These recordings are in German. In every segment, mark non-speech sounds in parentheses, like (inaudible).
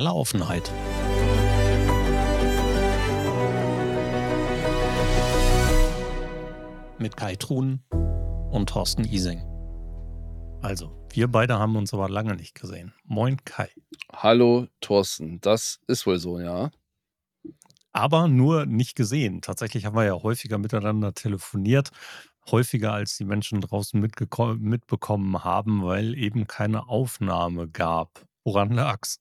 Totale Offenheit. Mit Kai Truhn und Thorsten Ising. Also, wir beide haben uns aber lange nicht gesehen. Moin Kai. Hallo Thorsten, das ist wohl so, ja. Aber nur nicht gesehen. Tatsächlich haben wir ja häufiger miteinander telefoniert, häufiger als die Menschen draußen mitbekommen haben, weil eben keine Aufnahme gab. Woran lag's?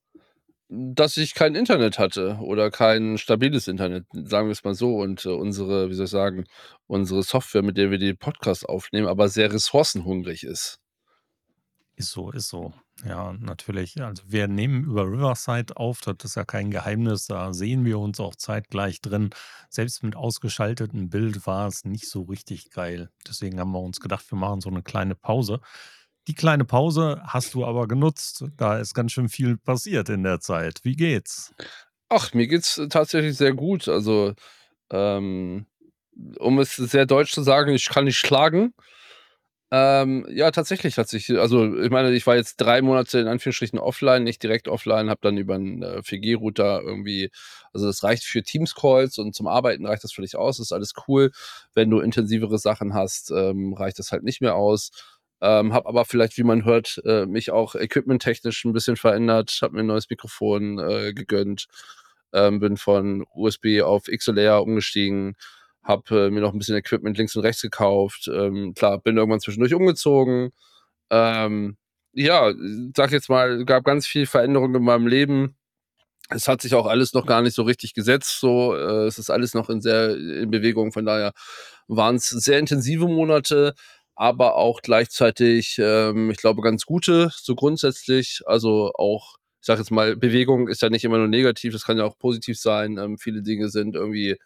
Dass ich kein Internet hatte oder kein stabiles Internet, sagen wir es mal so. Und äh, unsere, wie soll ich sagen, unsere Software, mit der wir die Podcasts aufnehmen, aber sehr ressourcenhungrig ist. Ist so, ist so. Ja, natürlich. Also wir nehmen über Riverside auf, das ist ja kein Geheimnis, da sehen wir uns auch zeitgleich drin. Selbst mit ausgeschaltetem Bild war es nicht so richtig geil. Deswegen haben wir uns gedacht, wir machen so eine kleine Pause. Die kleine Pause hast du aber genutzt. Da ist ganz schön viel passiert in der Zeit. Wie geht's? Ach, mir geht's tatsächlich sehr gut. Also, ähm, um es sehr deutsch zu sagen, ich kann nicht schlagen. Ähm, ja, tatsächlich hat sich also, ich meine, ich war jetzt drei Monate in Anführungsstrichen offline, nicht direkt offline, habe dann über 'n, äh, 4G-Router irgendwie also, das reicht für Teams-Calls und zum Arbeiten reicht das völlig aus, ist alles cool. Wenn du intensivere Sachen hast, ähm, reicht das halt nicht mehr aus. Ähm, habe aber vielleicht, wie man hört, äh, mich auch equipmenttechnisch ein bisschen verändert, habe mir ein neues Mikrofon, äh, gegönnt, ähm, bin von USB auf XLR umgestiegen habe äh, mir noch ein bisschen Equipment links und rechts gekauft. Ähm, klar, bin irgendwann zwischendurch umgezogen. Ähm, ja, sag jetzt mal, gab ganz viel Veränderung in meinem Leben. Es hat sich auch alles noch gar nicht so richtig gesetzt. So, äh, es ist alles noch in sehr in Bewegung. Von daher waren es sehr intensive Monate, aber auch gleichzeitig, ähm, ich glaube, ganz gute. So grundsätzlich, also auch ich sage jetzt mal, Bewegung ist ja nicht immer nur negativ, das kann ja auch positiv sein. Ähm, viele Dinge sind irgendwie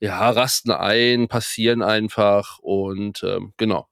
ja, rasten ein, passieren einfach und ähm, genau.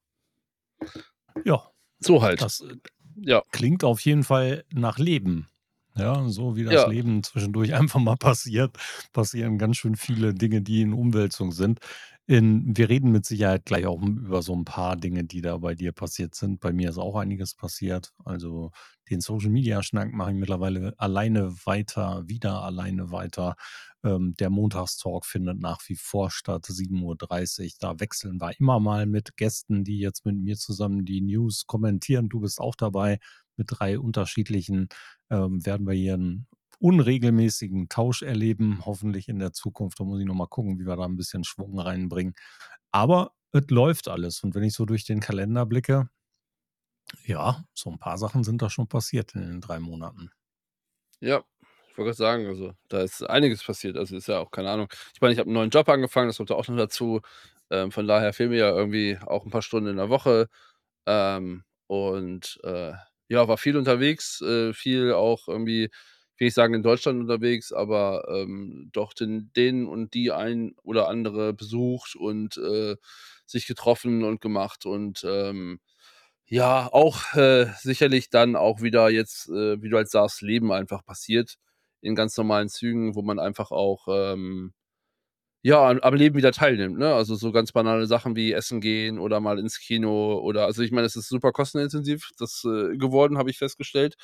Ja. So halt. Das äh, ja. klingt auf jeden Fall nach Leben. Ja, so wie das ja. Leben zwischendurch (laughs) einfach mal passiert, passieren ganz schön viele Dinge, die in Umwälzung sind. In, wir reden mit Sicherheit gleich auch über so ein paar Dinge, die da bei dir passiert sind. Bei mir ist auch einiges passiert. Also den Social Media Schnack mache ich mittlerweile alleine weiter, wieder alleine weiter. Ähm, der Montagstalk findet nach wie vor statt, 7.30 Uhr. Da wechseln wir immer mal mit Gästen, die jetzt mit mir zusammen die News kommentieren. Du bist auch dabei. Mit drei unterschiedlichen ähm, werden wir hier einen unregelmäßigen Tausch erleben, hoffentlich in der Zukunft. Da muss ich nochmal gucken, wie wir da ein bisschen Schwung reinbringen. Aber es läuft alles. Und wenn ich so durch den Kalender blicke, ja, so ein paar Sachen sind da schon passiert in den drei Monaten. Ja, ich wollte gerade sagen, also, da ist einiges passiert. Also, ist ja auch keine Ahnung. Ich meine, ich habe einen neuen Job angefangen, das kommt auch noch dazu. Ähm, von daher fehlen mir ja irgendwie auch ein paar Stunden in der Woche. Ähm, und, äh, ja, war viel unterwegs, äh, viel auch irgendwie, will ich sagen, in Deutschland unterwegs, aber, ähm, doch den den und die ein oder andere besucht und, äh, sich getroffen und gemacht und, ähm, ja, auch, äh, sicherlich dann auch wieder jetzt, äh, wie du halt sagst, Leben einfach passiert in ganz normalen Zügen, wo man einfach auch, ähm, ja, am Leben wieder teilnimmt, ne? Also, so ganz banale Sachen wie Essen gehen oder mal ins Kino oder also, ich meine, es ist super kostenintensiv, das, äh, geworden, habe ich festgestellt.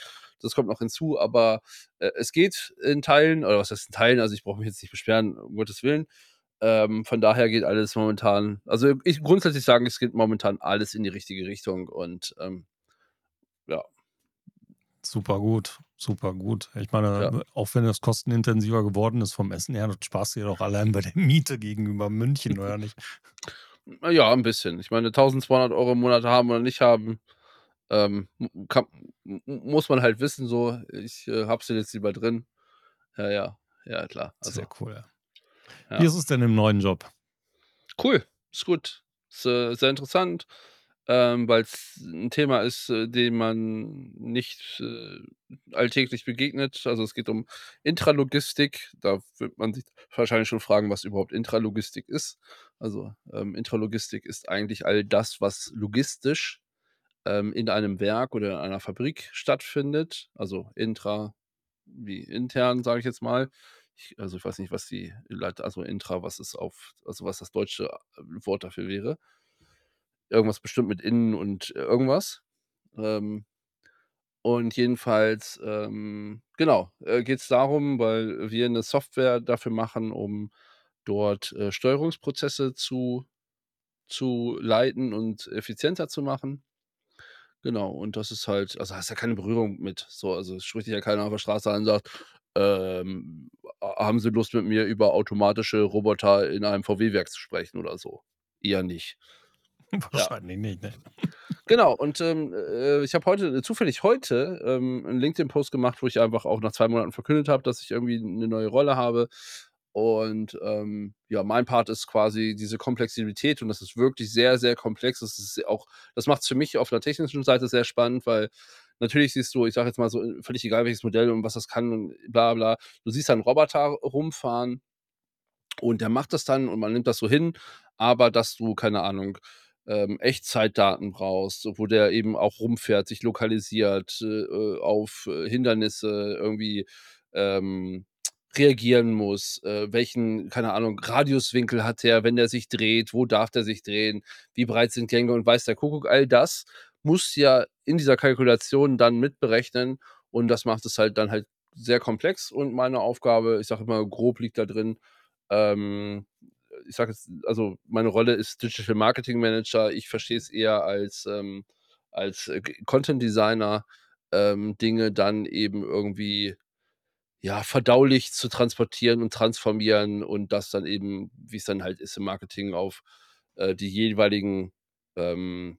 Das kommt noch hinzu, aber, äh, es geht in Teilen oder was heißt in Teilen? Also, ich brauche mich jetzt nicht beschweren, um Gottes Willen. Ähm, von daher geht alles momentan also, ich grundsätzlich sagen, es geht momentan alles in die richtige Richtung und, ähm. Super gut, super gut. Ich meine, ja. auch wenn es kostenintensiver geworden ist vom Essen her, das sparst du ja doch allein bei der Miete gegenüber München, oder nicht? (laughs) Ja, ein bisschen. Ich meine, 1.200 Euro im Monat haben oder nicht haben, ähm, kann muss man halt wissen so, ich, äh, habe sie jetzt lieber drin. Ja, ja, ja klar. Also, Sehr cool. Ja. Wie ist es denn im neuen Job? Cool, ist gut. Ist, äh, sehr interessant ähm, weil es ein Thema ist, äh, dem man nicht, äh, alltäglich begegnet. Also, es geht um Intralogistik. Da wird man sich wahrscheinlich schon fragen, was überhaupt Intralogistik ist. Also, ähm, Intralogistik ist eigentlich all das, was logistisch, ähm, in einem Werk oder in einer Fabrik stattfindet. Also, intra wie intern, sage ich jetzt mal. Also, ich weiß nicht, was die also, intra, was ist auf also, was das deutsche, äh, Wort dafür wäre. Irgendwas bestimmt mit innen und irgendwas. Ähm, Und jedenfalls, ähm, genau, äh, geht's darum, weil wir 'ne Software dafür machen, um dort, äh, Steuerungsprozesse zu zu leiten und effizienter zu machen. Genau, und das ist halt also, hast ja keine Berührung mit so, also, es spricht dich ja keiner auf der Straße an und sagt, ähm: „Ha haben Sie Lust, mit mir über automatische Roboter in einem VW-Werk zu sprechen?“ oder so. Eher nicht. (laughs) Ja. Wahrscheinlich nicht, ne? Genau und, ähm, äh, ich habe heute zufällig heute, ähm, 'n LinkedIn-Post gemacht, wo ich einfach auch nach 2 Monaten verkündet habe, dass ich irgendwie 'ne neue Rolle habe. Und, ähm, ja, mein Part ist quasi diese Komplexität und das ist wirklich sehr, sehr komplex. Das ist auch das macht's für mich auf 'ner technischen Seite sehr spannend, weil natürlich siehst du, ich sage jetzt mal so, äh, völlig egal welches Modell und was das kann und bla bla. Du siehst da 'n Roboter rumfahren und der macht das dann und man nimmt das so hin, aber dass du, keine Ahnung, ähm, Echtzeitdaten brauchst, wo der eben auch rumfährt, sich lokalisiert, äh, äh, auf, äh, Hindernisse irgendwie, ähm, reagieren muss, äh, welchen, keine Ahnung, Radiuswinkel hat der, wenn der sich dreht, wo darf der sich drehen, wie breit sind Gänge und weiß der Kuckuck. All das muss ja in dieser Kalkulation dann mitberechnen und das macht es halt dann halt sehr komplex und meine Aufgabe, ich sage immer, grob liegt da drin, ähm, ich sage jetzt also, meine Rolle ist Digital Marketing Manager. Ich verstehe es eher als, ähm als, äh, Content Designer, ähm, Dinge dann eben irgendwie, ja, verdaulich zu transportieren und transformieren und das dann eben, wie's dann halt ist im Marketing, auf, äh, die jeweiligen, ähm,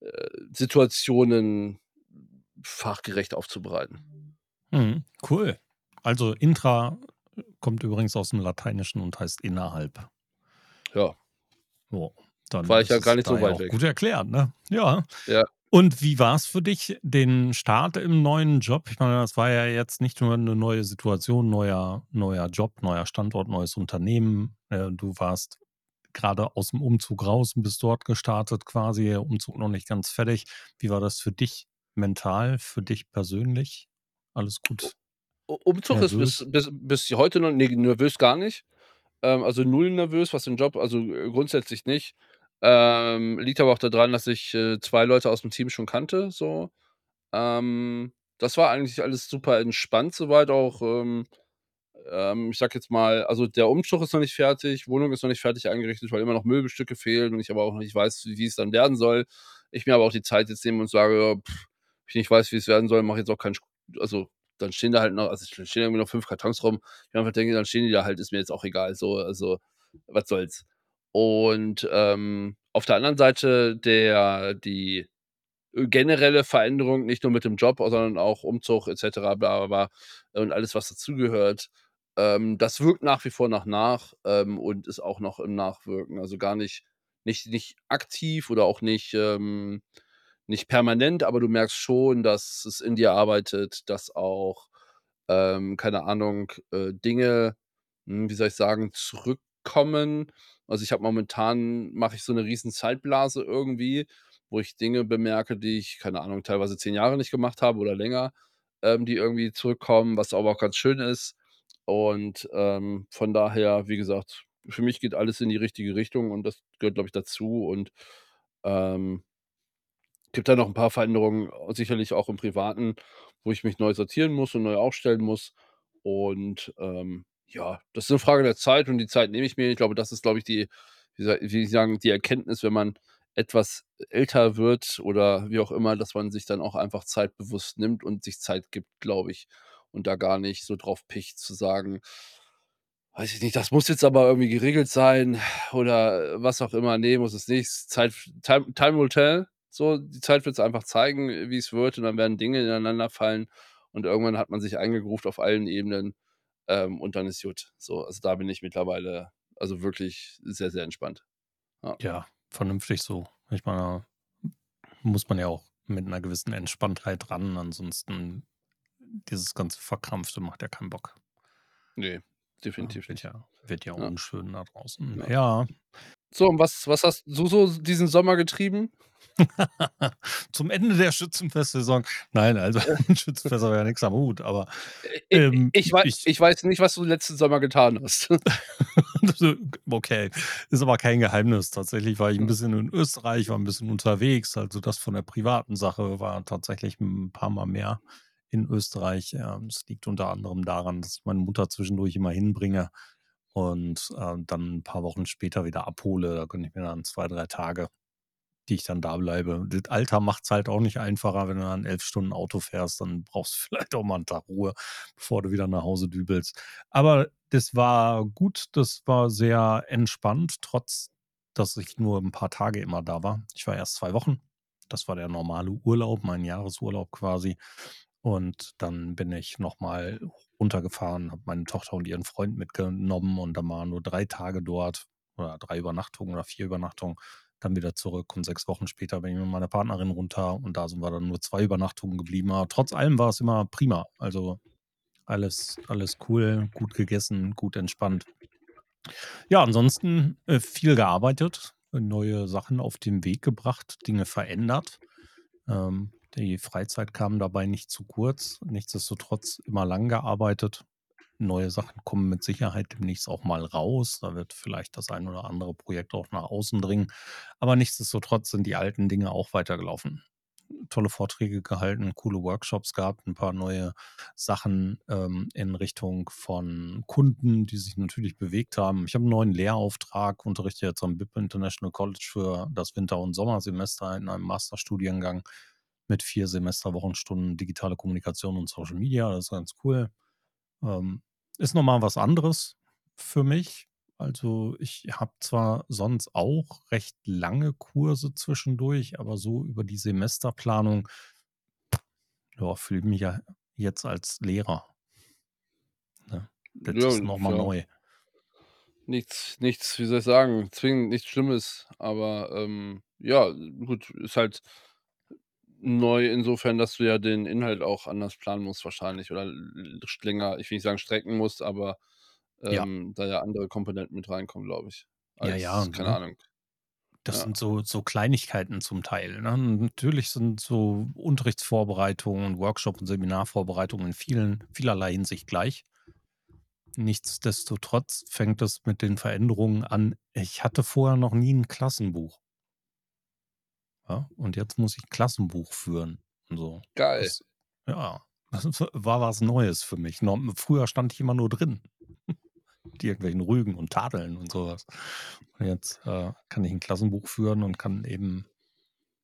äh, Situationen fachgerecht aufzubereiten. Mhm, cool. Also, intra kommt übrigens aus'm Lateinischen und heißt innerhalb. Ja. Ja, dann War ich ja gar es nicht so weit weg. gut erklärt, ne? Ja. Ja. Und wie war's für dich, den Start im neuen Job? Ich meine, das war ja jetzt nicht nur 'ne neue Situation, neuer neuer Job, neuer Standort, neues Unternehmen. Äh, du warst grade aus'm Umzug raus und bist dort gestartet quasi, der Umzug noch nicht ganz fertig. Wie war das für dich mental, für dich persönlich? Alles gut? Umzug ist bis Nervös? bis bis heute noch ne, nervös gar nicht. Ähm, also, 0 nervös, was den Job also, äh, grundsätzlich nicht. Ähm, liegt aber auch da dran, dass ich, äh, 2 Leute aus'm Team schon kannte so. Ähm, das war eigentlich alles super entspannt so weit auch, ähm ähm, ich sage jetzt mal also, der Umzug ist noch nicht fertig, Wohnung ist noch nicht fertig eingerichtet, weil immer noch Möbelstücke fehlen und ich aber auch noch nicht weiß, wie es dann werden soll. Ich mir aber auch die Zeit jetzt nehme und sage: „Ja, ich nicht weiß, wie es werden soll, mache jetzt auch keinen Sch“ also, dann stehen da halt noch also, stehen irgendwie noch 5 Kartons rum. Ich einfach denke, dann stehen die da halt, ist mir jetzt auch egal so, also, was soll's. Und, ähm, auf der anderen Seite der die, äh, generelle Veränderung, nicht nur mit dem Job, sondern auch Umzug et cetera, bla bla bla und alles, was dazugehört, ähm, das wirkt nach wie vor noch nach, ähm, und ist auch noch im Nachwirken. Also, gar nicht nicht nicht aktiv oder auch nicht, ähm nicht permanent, aber du merkst schon, dass es in dir arbeitet, dass auch, ähm, keine Ahnung, äh, Dinge, hm, wie soll ich sagen, zurückkommen. Also, ich habe momentan mache ich so 'ne riesen Zeitblase irgendwie, wo ich Dinge bemerke, die ich, keine Ahnung, teilweise 10 Jahre nicht gemacht habe oder länger, ähm, die irgendwie zurückkommen, was aber auch ganz schön ist. Und, ähm, von daher, wie gesagt, für mich geht alles in die richtige Richtung und das gehört, glaube ich, dazu und, ähm gibt da noch 'n paar Veränderungen, sicherlich auch im Privaten, wo ich mich neu sortieren muss und neu aufstellen muss. Und, ähm, ja, das ist 'ne Frage der Zeit und die Zeit nehme ich mir. Ich glaube, das ist, glaube ich, die wie ich sagen, die Erkenntnis, wenn man etwas älter wird oder wie auch immer, dass man sich dann auch einfach Zeit bewusst nimmt und sich Zeit gibt, glaube ich, und da gar nicht so drauf picht zu sagen weiß ich nicht: „Das muss jetzt aber irgendwie geregelt sein“ oder was auch immer. Ne, muss es nicht. Zeit time time will tell, so. Die Zeit wird's einfach zeigen, äh, wie's wird und dann werden Dinge ineinander fallen und irgendwann hat man sich eingegroovt auf allen Ebenen, ähm, und dann ist gut. So, also, da bin ich mittlerweile, also, wirklich sehr, sehr entspannt. Ja. Ja, vernünftig so. Ich meine, muss man ja auch mit 'ner gewissen Entspanntheit ran, ansonsten dieses ganze Verkrampfte macht ja keinen Bock. Ne, Ja, definitiv wird nicht. ja Wird ja Ja. unschön da draußen. Ja. Ja. So, und was was hast du so diesen Sommer getrieben? (laughs) Zum Ende der Schützenfestsaison. Nein, also (laughs) Schützenfest habe ich ja nix am Hut, aber, ähm, ich wei ich ich weiß nicht, was du letzten Sommer getan hast. (laughs) Okay, ist aber kein Geheimnis. Tatsächlich war ich 'n Ja. bisschen in Österreich, war 'n bisschen unterwegs. Also, das von der privaten Sache war tatsächlich 'n paarmal mehr in Österreich. Ähm, das liegt unter anderem daran, dass ich meine Mutter zwischendurch immer hinbringe und, äh, dann 'n paar Wochen später wieder abhole. Da gönne ich mir dann 2, 3 Tage, die ich dann da bleibe. Das Alter macht's halt auch nicht einfacher, wenn du dann 11 Stunden Auto fährst, dann brauchst du (laughs) vielleicht auch mal 'n Tag Ruhe, bevor du wieder nach Hause dübelst. Aber das war gut, das war sehr entspannt, trotz dass ich nur 'n paar Tage immer da war. Ich war erst 2 Wochen. Das war der normale Urlaub, mein Jahresurlaub quasi. Und dann bin ich noch mal runtergefahren, habe meine Tochter und ihren Freund mitgenommen und dann waren nur 3 Tage dort oder 3 Übernachtungen oder 4 Übernachtungen, dann wieder zurück und 6 Wochen später bin ich mit meiner Partnerin runter und da sind wir dann nur 2 Übernachtungen geblieben. Aber trotz allem war es immer prima. Also, alles alles cool, gut gegessen, gut entspannt. Ja, ansonsten, äh, viel gearbeitet, neue Sachen auf den Weg gebracht, Dinge verändert. Ähm, die Freizeit kam dabei nicht zu kurz. Nichtsdestotrotz immer lang gearbeitet. Neue Sachen kommen mit Sicherheit demnächst auch mal raus. Da wird vielleicht das ein oder andere Projekt auch nach außen dringen. Aber nichtsdestotrotz sind die alten Dinge auch weitergelaufen. Tolle Vorträge gehalten, coole Workshops gehabt, 'n paar neue Sachen, ähm, in Richtung von Kunden, die sich natürlich bewegt haben. Ich habe 'n neuen Lehrauftrag, unterrichte jetzt am BIP International College für das Winter und Sommersemester in einem Masterstudiengang mit 4 Semesterwochenstunden digitale Kommunikation und Social Media. Das ist ganz cool. Ähm, ist noch mal was anderes für mich. Also, ich habe zwar sonst auch recht lange Kurse zwischendurch, aber so über die Semesterplanung ja, fühle ich mich ja jetzt als Lehrer. Ne? Das Ja, ist noch ist mal ja neu. nichts nichts, wie soll ich sagen, zwingend nichts Schlimmes, aber, ähm, ja, gut, ist halt neu insofern, dass du ja den Inhalt auch anders planen musst wahrscheinlich oder länger ich will nicht sagen strecken musst, aber, Ja. ähm, da ja andere Komponenten mit reinkommen, glaube ich, Ja, ja, als keine ne? Ahnung. Das Ja. sind so so Kleinigkeiten zum Teil, ne? Natürlich sind so Unterrichtsvorbereitungen und Workshop und Seminarvorbereitungen in vielen vielerlei Hinsicht gleich. Nichtsdestotrotz fängt es mit den Veränderungen an. Ich hatte vorher noch nie 'n Klassenbuch. Ja, und jetzt muss ich Klassenbuch führen und so. Geil. Das ja, das war was Neues für mich. Früher stand ich immer nur drin, mit irgendwelchen Rügen und Tadeln und so was. Und jetzt, äh, kann ich 'n Klassenbuch führen und kann eben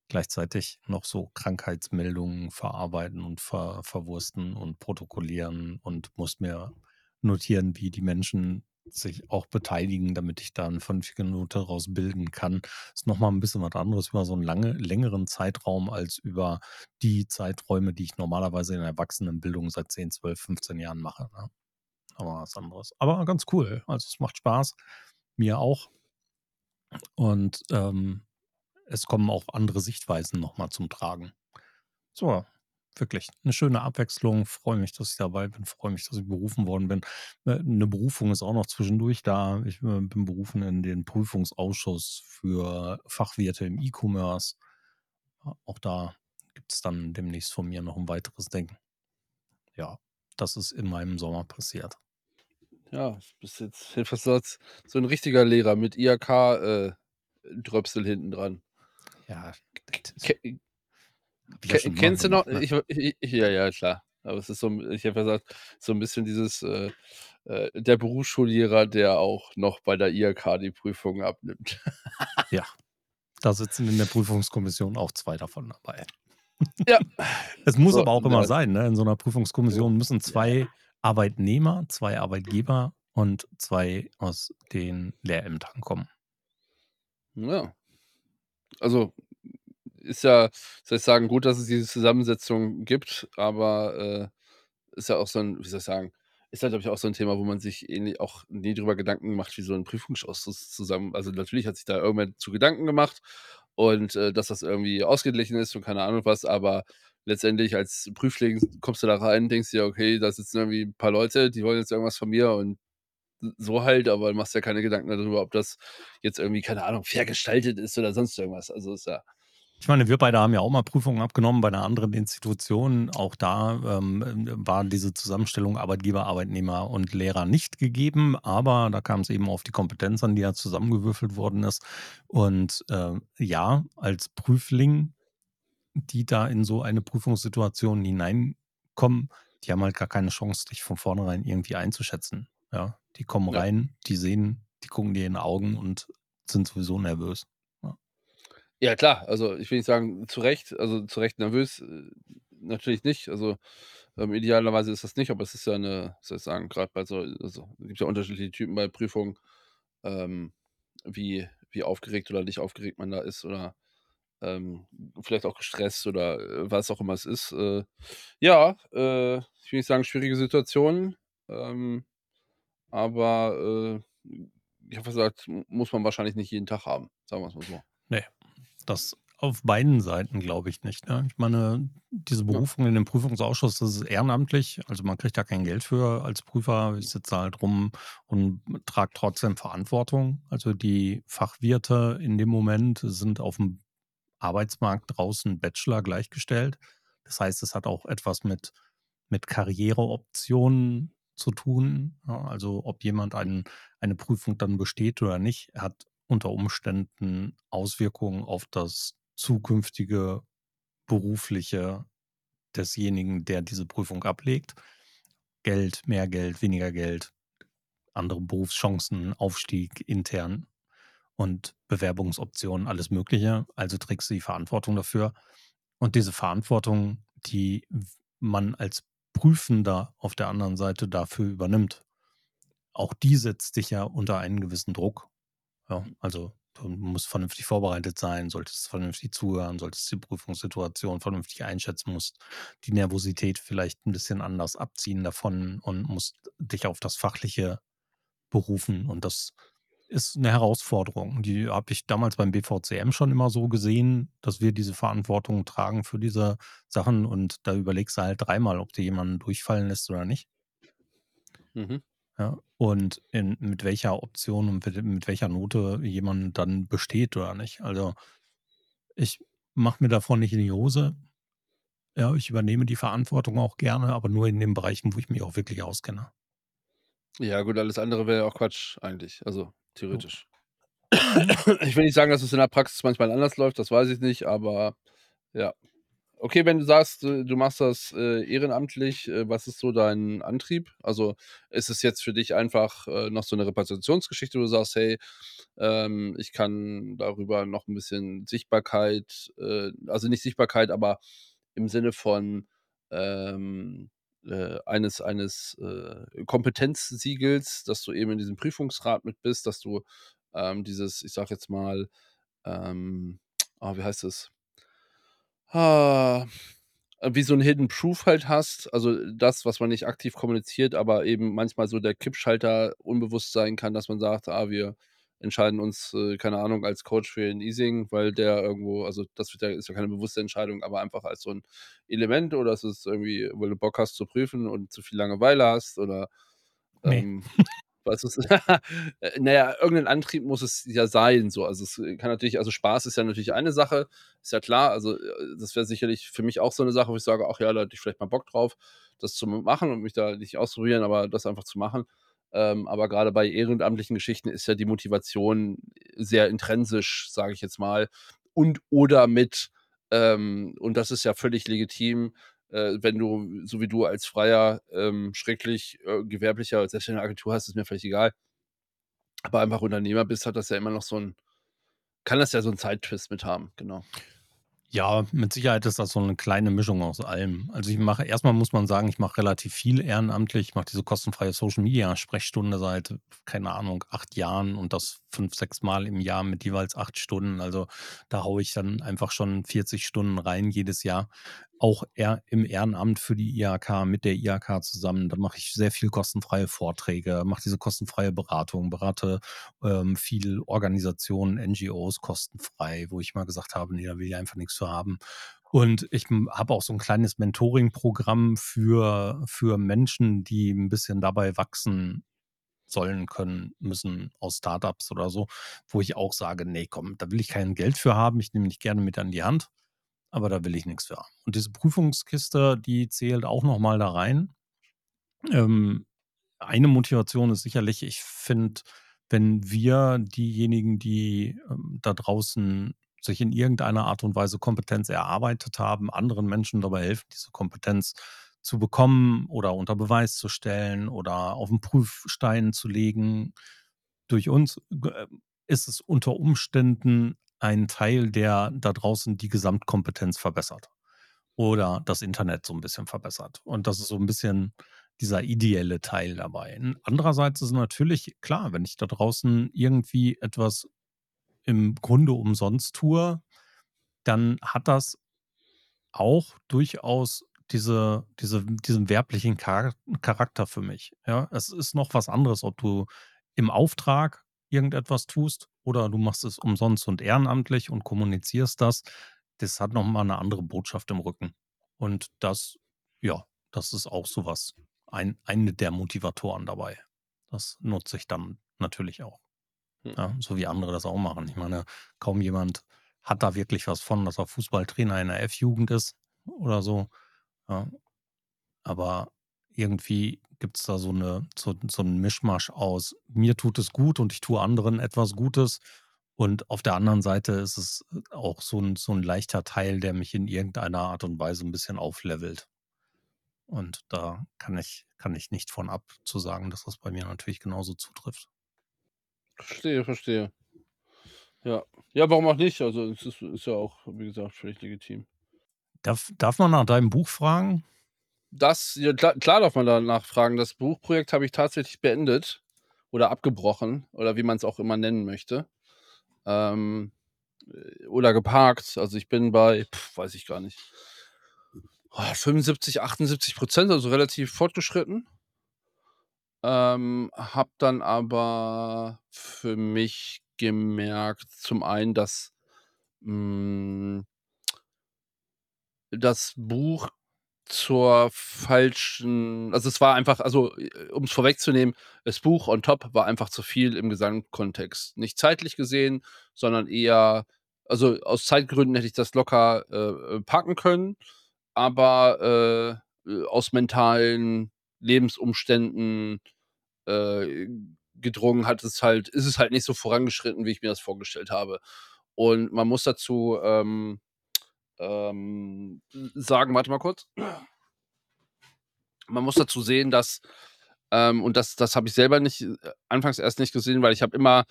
gleichzeitig noch so Krankheitsmeldungen verarbeiten und ver verwursten und protokollieren und muss mir notieren, wie die Menschen sich auch beteiligen, damit ich da 'ne vernünftige Note raus bilden kann. Ist noch mal 'n bisschen was anderes über so 'n lange längeren Zeitraum als über die Zeiträume, die ich normalerweise in der Erwachsenenbildung seit 10, 12, 15 Jahren mache, ne? Mal was anderes. Aber ganz cool. Also, es macht Spaß, mir auch. Und, ähm, es kommen auch andere Sichtweisen noch mal zum Tragen. So, wirklich 'ne schöne Abwechslung. Freue mich, dass ich dabei bin, freue mich, dass ich berufen worden bin. Äh, 'ne Berufung ist auch noch zwischendurch da. Ich, äh, bin berufen in den Prüfungsausschuss für Fachwirte im E-Commerce. A auch da gibt's dann demnächst von mir noch 'n weiteres Ding. Ja, das ist in meinem Sommer passiert. Ja, bist jetzt (laughs) jedenfalls so 'n richtiger Lehrer mit IHK, äh, hinten dran. Ja, das Ke habe ich ja kennst du noch ne? ich w i ja, ja, klar. Aber es ist so ich habe gesagt, so 'n bisschen dieses, äh, äh der Berufsschullehrer, der auch noch bei der IHK die Prüfungen abnimmt. Ja, da sitzen in der Prüfungskommission auch 2 davon dabei. Ja. (laughs) Es muss So, aber auch immer das sein, ne? In so 'ner Ja. Prüfungskommission müssen Ja, ja. 2 Arbeitnehmer, 2 Arbeitgeber und 2 aus den Lehrämtern kommen. Ja. Also, ist ja soll ich sagen, gut, dass es diese Zusammensetzung gibt, aber, äh, ist ja auch so 'n wie soll ich sagen ist ja, glaube ich, auch so 'n Thema, wo man sich ähnlich auch nie drüber Gedanken macht, wie so 'n Prüfungsausschuss zusammen also, natürlich hat sich da irgendwer zu Gedanken gemacht und, äh, dass das irgendwie ausgeglichen ist und keine Ahnung was, aber letztendlich als Prüfling kommst du da rein, denkst dir: „Okay, da sitzen irgendwie 'n paar Leute, die wollen jetzt irgendwas von mir und so halt, aber machst ja keine Gedanken darüber, ob das jetzt irgendwie, keine Ahnung, fair gestaltet ist oder sonst irgendwas. Also ist ja ich meine, wir beide haben ja auch mal Prüfungen abgenommen bei einer anderen Institution. Auch da ähm, war diese Zusammenstellung Arbeitgeber, Arbeitnehmer und Lehrer nicht gegeben, aber da kam es eben auf die Kompetenz an, die ja zusammengewürfelt worden ist. Und äh, ja, als Prüfling, die da in so eine Prüfungssituation hineinkommen, die haben halt gar keine Chance, dich von vornherein irgendwie einzuschätzen. Ja, die kommen ja. rein, die sehen, die gucken dir in die Augen und sind sowieso nervös. Ja, klar. Also, ich will nicht sagen, zu Recht, also zu Recht nervös, äh, natürlich nicht. Also, ähm, idealerweise ist das nicht, aber es ist ja eine, soll ich sagen, gerade bei so, also es gibt ja unterschiedliche Typen bei Prüfungen, ähm, wie, wie aufgeregt oder nicht aufgeregt man da ist oder ähm, vielleicht auch gestresst oder äh, was auch immer es ist. Äh, ja, äh, ich will nicht sagen, schwierige Situationen, ähm, aber äh, ich habe gesagt, muss man wahrscheinlich nicht jeden Tag haben, sagen wir es mal so. Nee, das auf beiden Seiten glaube ich nicht. Ne? Ich meine, diese Berufung in den Prüfungsausschuss, das ist ehrenamtlich. Also man kriegt da kein Geld für als Prüfer. Ich sitze halt rum und trage trotzdem Verantwortung. Also die Fachwirte in dem Moment sind auf dem Arbeitsmarkt draußen Bachelor gleichgestellt. Das heißt, es hat auch etwas mit, mit Karriereoptionen zu tun. Also ob jemand einen, eine Prüfung dann besteht oder nicht, hat unter Umständen Auswirkungen auf das zukünftige berufliche desjenigen, der diese Prüfung ablegt. Geld, mehr Geld, weniger Geld, andere Berufschancen, Aufstieg intern und Bewerbungsoptionen, alles Mögliche. Also trägst du die Verantwortung dafür. Und diese Verantwortung, die man als Prüfender auf der anderen Seite dafür übernimmt, auch die setzt dich ja unter einen gewissen Druck. Ja, also du musst vernünftig vorbereitet sein, solltest vernünftig zuhören, solltest die Prüfungssituation vernünftig einschätzen, musst die Nervosität vielleicht ein bisschen anders abziehen davon und musst dich auf das Fachliche berufen. Und das ist eine Herausforderung. Die habe ich damals beim BVCM schon immer so gesehen, dass wir diese Verantwortung tragen für diese Sachen und da überlegst du halt dreimal, ob du jemanden durchfallen lässt oder nicht. Mhm. Ja, und in, mit welcher Option und mit, mit welcher Note jemand dann besteht oder nicht. Also ich mache mir davon nicht in die Hose. Ja, ich übernehme die Verantwortung auch gerne, aber nur in den Bereichen, wo ich mich auch wirklich auskenne. Ja, gut, alles andere wäre ja auch Quatsch eigentlich. Also theoretisch. Ich will nicht sagen, dass es in der Praxis manchmal anders läuft, das weiß ich nicht, aber ja. Okay, wenn du sagst, äh, du machst das äh, ehrenamtlich, äh, was ist so dein Antrieb? Also ist es jetzt für dich einfach äh, noch so eine Repräsentationsgeschichte, wo du sagst, hey, ähm, ich kann darüber noch ein bisschen Sichtbarkeit, äh, also nicht Sichtbarkeit, aber im Sinne von ähm, äh, eines, eines Kompetenzsiegels, dass du eben in diesem Prüfungsrat mit bist, dass du ähm, dieses, ich sag jetzt mal, ähm, oh, wie heißt es? Ah, wie so ein Hidden Proof halt hast, also das, was man nicht aktiv kommuniziert, aber eben manchmal so der Kippschalter unbewusst sein kann, dass man sagt, ah, wir entscheiden uns, äh, keine Ahnung, als Coach für den Easing, weil der irgendwo, also das wird ja, ist ja keine bewusste Entscheidung, aber einfach als so ein Element oder ist es irgendwie, weil du Bock hast zu prüfen und zu viel Langeweile hast oder nee. (laughs) was ist, (laughs) äh, naja, irgendein Antrieb muss es ja sein, so. Also es kann natürlich, also Spaß ist ja natürlich eine Sache, ist ja klar. Also äh, das wäre sicherlich für mich auch so eine Sache, wo ich sage, ach ja, da hätte ich vielleicht mal Bock drauf, das zu machen und mich da nicht ausprobieren, aber das einfach zu machen. Ähm, aber gerade bei ehrenamtlichen Geschichten ist ja die Motivation sehr intrinsisch, sage ich jetzt mal. Und oder mit, ähm, und das ist ja völlig legitim, äh, wenn du, so wie du als Freier, ähm, schrecklich äh, gewerblicher, selbst wenn du eine Agentur hast, ist mir vielleicht egal. Aber einfach Unternehmer bist, hat das ja immer noch so ein, kann das ja so einen Zeittwist mit haben, genau. Ja, mit Sicherheit ist das so eine kleine Mischung aus allem. Also ich mache, erstmal muss man sagen, ich mache relativ viel ehrenamtlich. Ich mache diese kostenfreie Social Media Sprechstunde seit, keine Ahnung, acht Jahren und das fünf, sechs Mal im Jahr mit jeweils acht Stunden. Also da haue ich dann einfach schon 40 Stunden rein jedes Jahr. Auch im Ehrenamt für die IHK, mit der IHK zusammen. Da mache ich sehr viel kostenfreie Vorträge, mache diese kostenfreie Beratung, berate ähm, viel Organisationen, NGOs kostenfrei, wo ich mal gesagt habe, nee, da will ich einfach nichts zu haben. Und ich habe auch so ein kleines Mentoring-Programm für, für Menschen, die ein bisschen dabei wachsen sollen, können, müssen aus Startups oder so, wo ich auch sage, nee, komm, da will ich kein Geld für haben, ich nehme dich gerne mit an die Hand, aber da will ich nichts für. Und diese Prüfungskiste, die zählt auch nochmal da rein. Ähm, eine Motivation ist sicherlich, ich finde, wenn wir diejenigen, die ähm, da draußen sich in irgendeiner Art und Weise Kompetenz erarbeitet haben, anderen Menschen dabei helfen, diese Kompetenz zu bekommen oder unter Beweis zu stellen oder auf den Prüfstein zu legen. Durch uns äh, ist es unter Umständen ein Teil, der da draußen die Gesamtkompetenz verbessert oder das Internet so ein bisschen verbessert. Und das ist so ein bisschen dieser ideelle Teil dabei. Andererseits ist natürlich klar, wenn ich da draußen irgendwie etwas im Grunde umsonst tue, dann hat das auch durchaus diese, diese, diesen werblichen Charakter für mich. Ja, es ist noch was anderes, ob du im Auftrag irgendetwas tust oder du machst es umsonst und ehrenamtlich und kommunizierst das. Das hat nochmal eine andere Botschaft im Rücken. Und das, ja, das ist auch sowas. Ein, eine der Motivatoren dabei. Das nutze ich dann natürlich auch. Hm. Ja, so wie andere das auch machen. Ich meine, kaum jemand hat da wirklich was von, dass er Fußballtrainer in der F-Jugend ist oder so. Ja. Aber irgendwie gibt es da so, eine, so, so einen Mischmasch aus, mir tut es gut und ich tue anderen etwas Gutes. Und auf der anderen Seite ist es auch so ein, so ein leichter Teil, der mich in irgendeiner Art und Weise ein bisschen auflevelt. Und da kann ich, kann ich nicht von ab zu sagen, dass das bei mir natürlich genauso zutrifft. Verstehe, verstehe. Ja. Ja, warum auch nicht? Also es ist, ist ja auch, wie gesagt, völlig legitim. Darf, darf man nach deinem Buch fragen? Das, ja, klar, darf man danach fragen. Das Buchprojekt habe ich tatsächlich beendet oder abgebrochen oder wie man es auch immer nennen möchte. Ähm, äh, oder geparkt. Also ich bin bei, pf, weiß ich gar nicht, 75, 78 Prozent, also relativ fortgeschritten. Ähm, habe dann aber für mich gemerkt, zum einen, dass mh, hm, das Buch zur falschen also, es war einfach also, äh, um es vorwegzunehmen, das Buch on top war einfach zu viel im Gesamtkontext. Nicht zeitlich gesehen, sondern eher also, aus Zeitgründen hätte ich das locker, äh, äh packen können, aber, äh, äh, aus mentalen Lebensumständen, äh, gedrungen hat es halt ist es halt nicht so vorangeschritten, wie ich mir das vorgestellt habe. Und man muss dazu, ähm ähm, sagen, warte mal kurz. Man muss dazu sehen, dass, ähm, und das, das habe ich selber nicht, äh, anfangs erst nicht gesehen, weil ich habe immer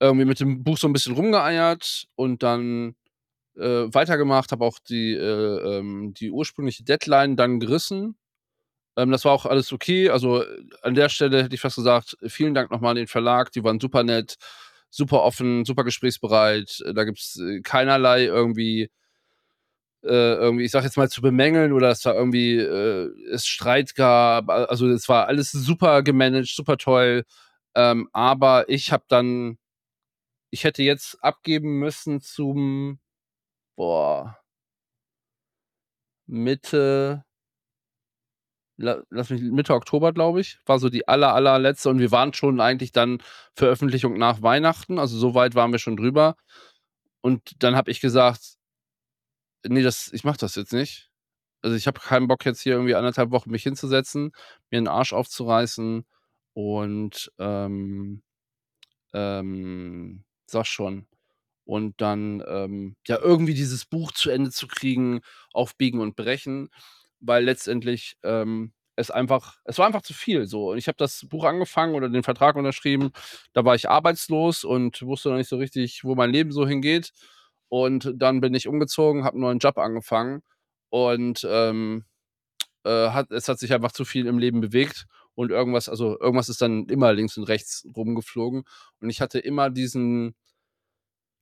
irgendwie mit dem Buch so ein bisschen rumgeeiert und dann äh, weitergemacht, habe auch die, äh, ähm, die ursprüngliche Deadline dann gerissen. Ähm, das war auch alles okay. Also an der Stelle hätte ich fast gesagt, vielen Dank nochmal an den Verlag, die waren super nett, super offen, super gesprächsbereit. Da gibt es äh, keinerlei irgendwie äh, irgendwie, ich sag jetzt mal, zu bemängeln oder dass da irgendwie äh, es Streit gab. Also es war alles super gemanagt, super toll. Ähm, aber ich habe dann, ich hätte jetzt abgeben müssen zum, boah, Mitte, lass mich, Mitte Oktober, glaube ich, war so die aller, allerletzte und wir waren schon eigentlich dann Veröffentlichung nach Weihnachten, also so weit waren wir schon drüber. Und dann habe ich gesagt, nee, das, ich mache das jetzt nicht. Also ich habe keinen Bock jetzt hier irgendwie anderthalb Wochen mich hinzusetzen, mir den Arsch aufzureißen und ähm, ähm, sag schon. Und dann ähm, ja irgendwie dieses Buch zu Ende zu kriegen, aufbiegen und brechen, weil letztendlich ähm, es einfach, es war einfach zu viel so. Und ich habe das Buch angefangen oder den Vertrag unterschrieben, da war ich arbeitslos und wusste noch nicht so richtig, wo mein Leben so hingeht. Und dann bin ich umgezogen, habe einen neuen Job angefangen und ähm, äh, hat, es hat sich einfach zu viel im Leben bewegt und irgendwas, also irgendwas ist dann immer links und rechts rumgeflogen. Und ich hatte immer diesen,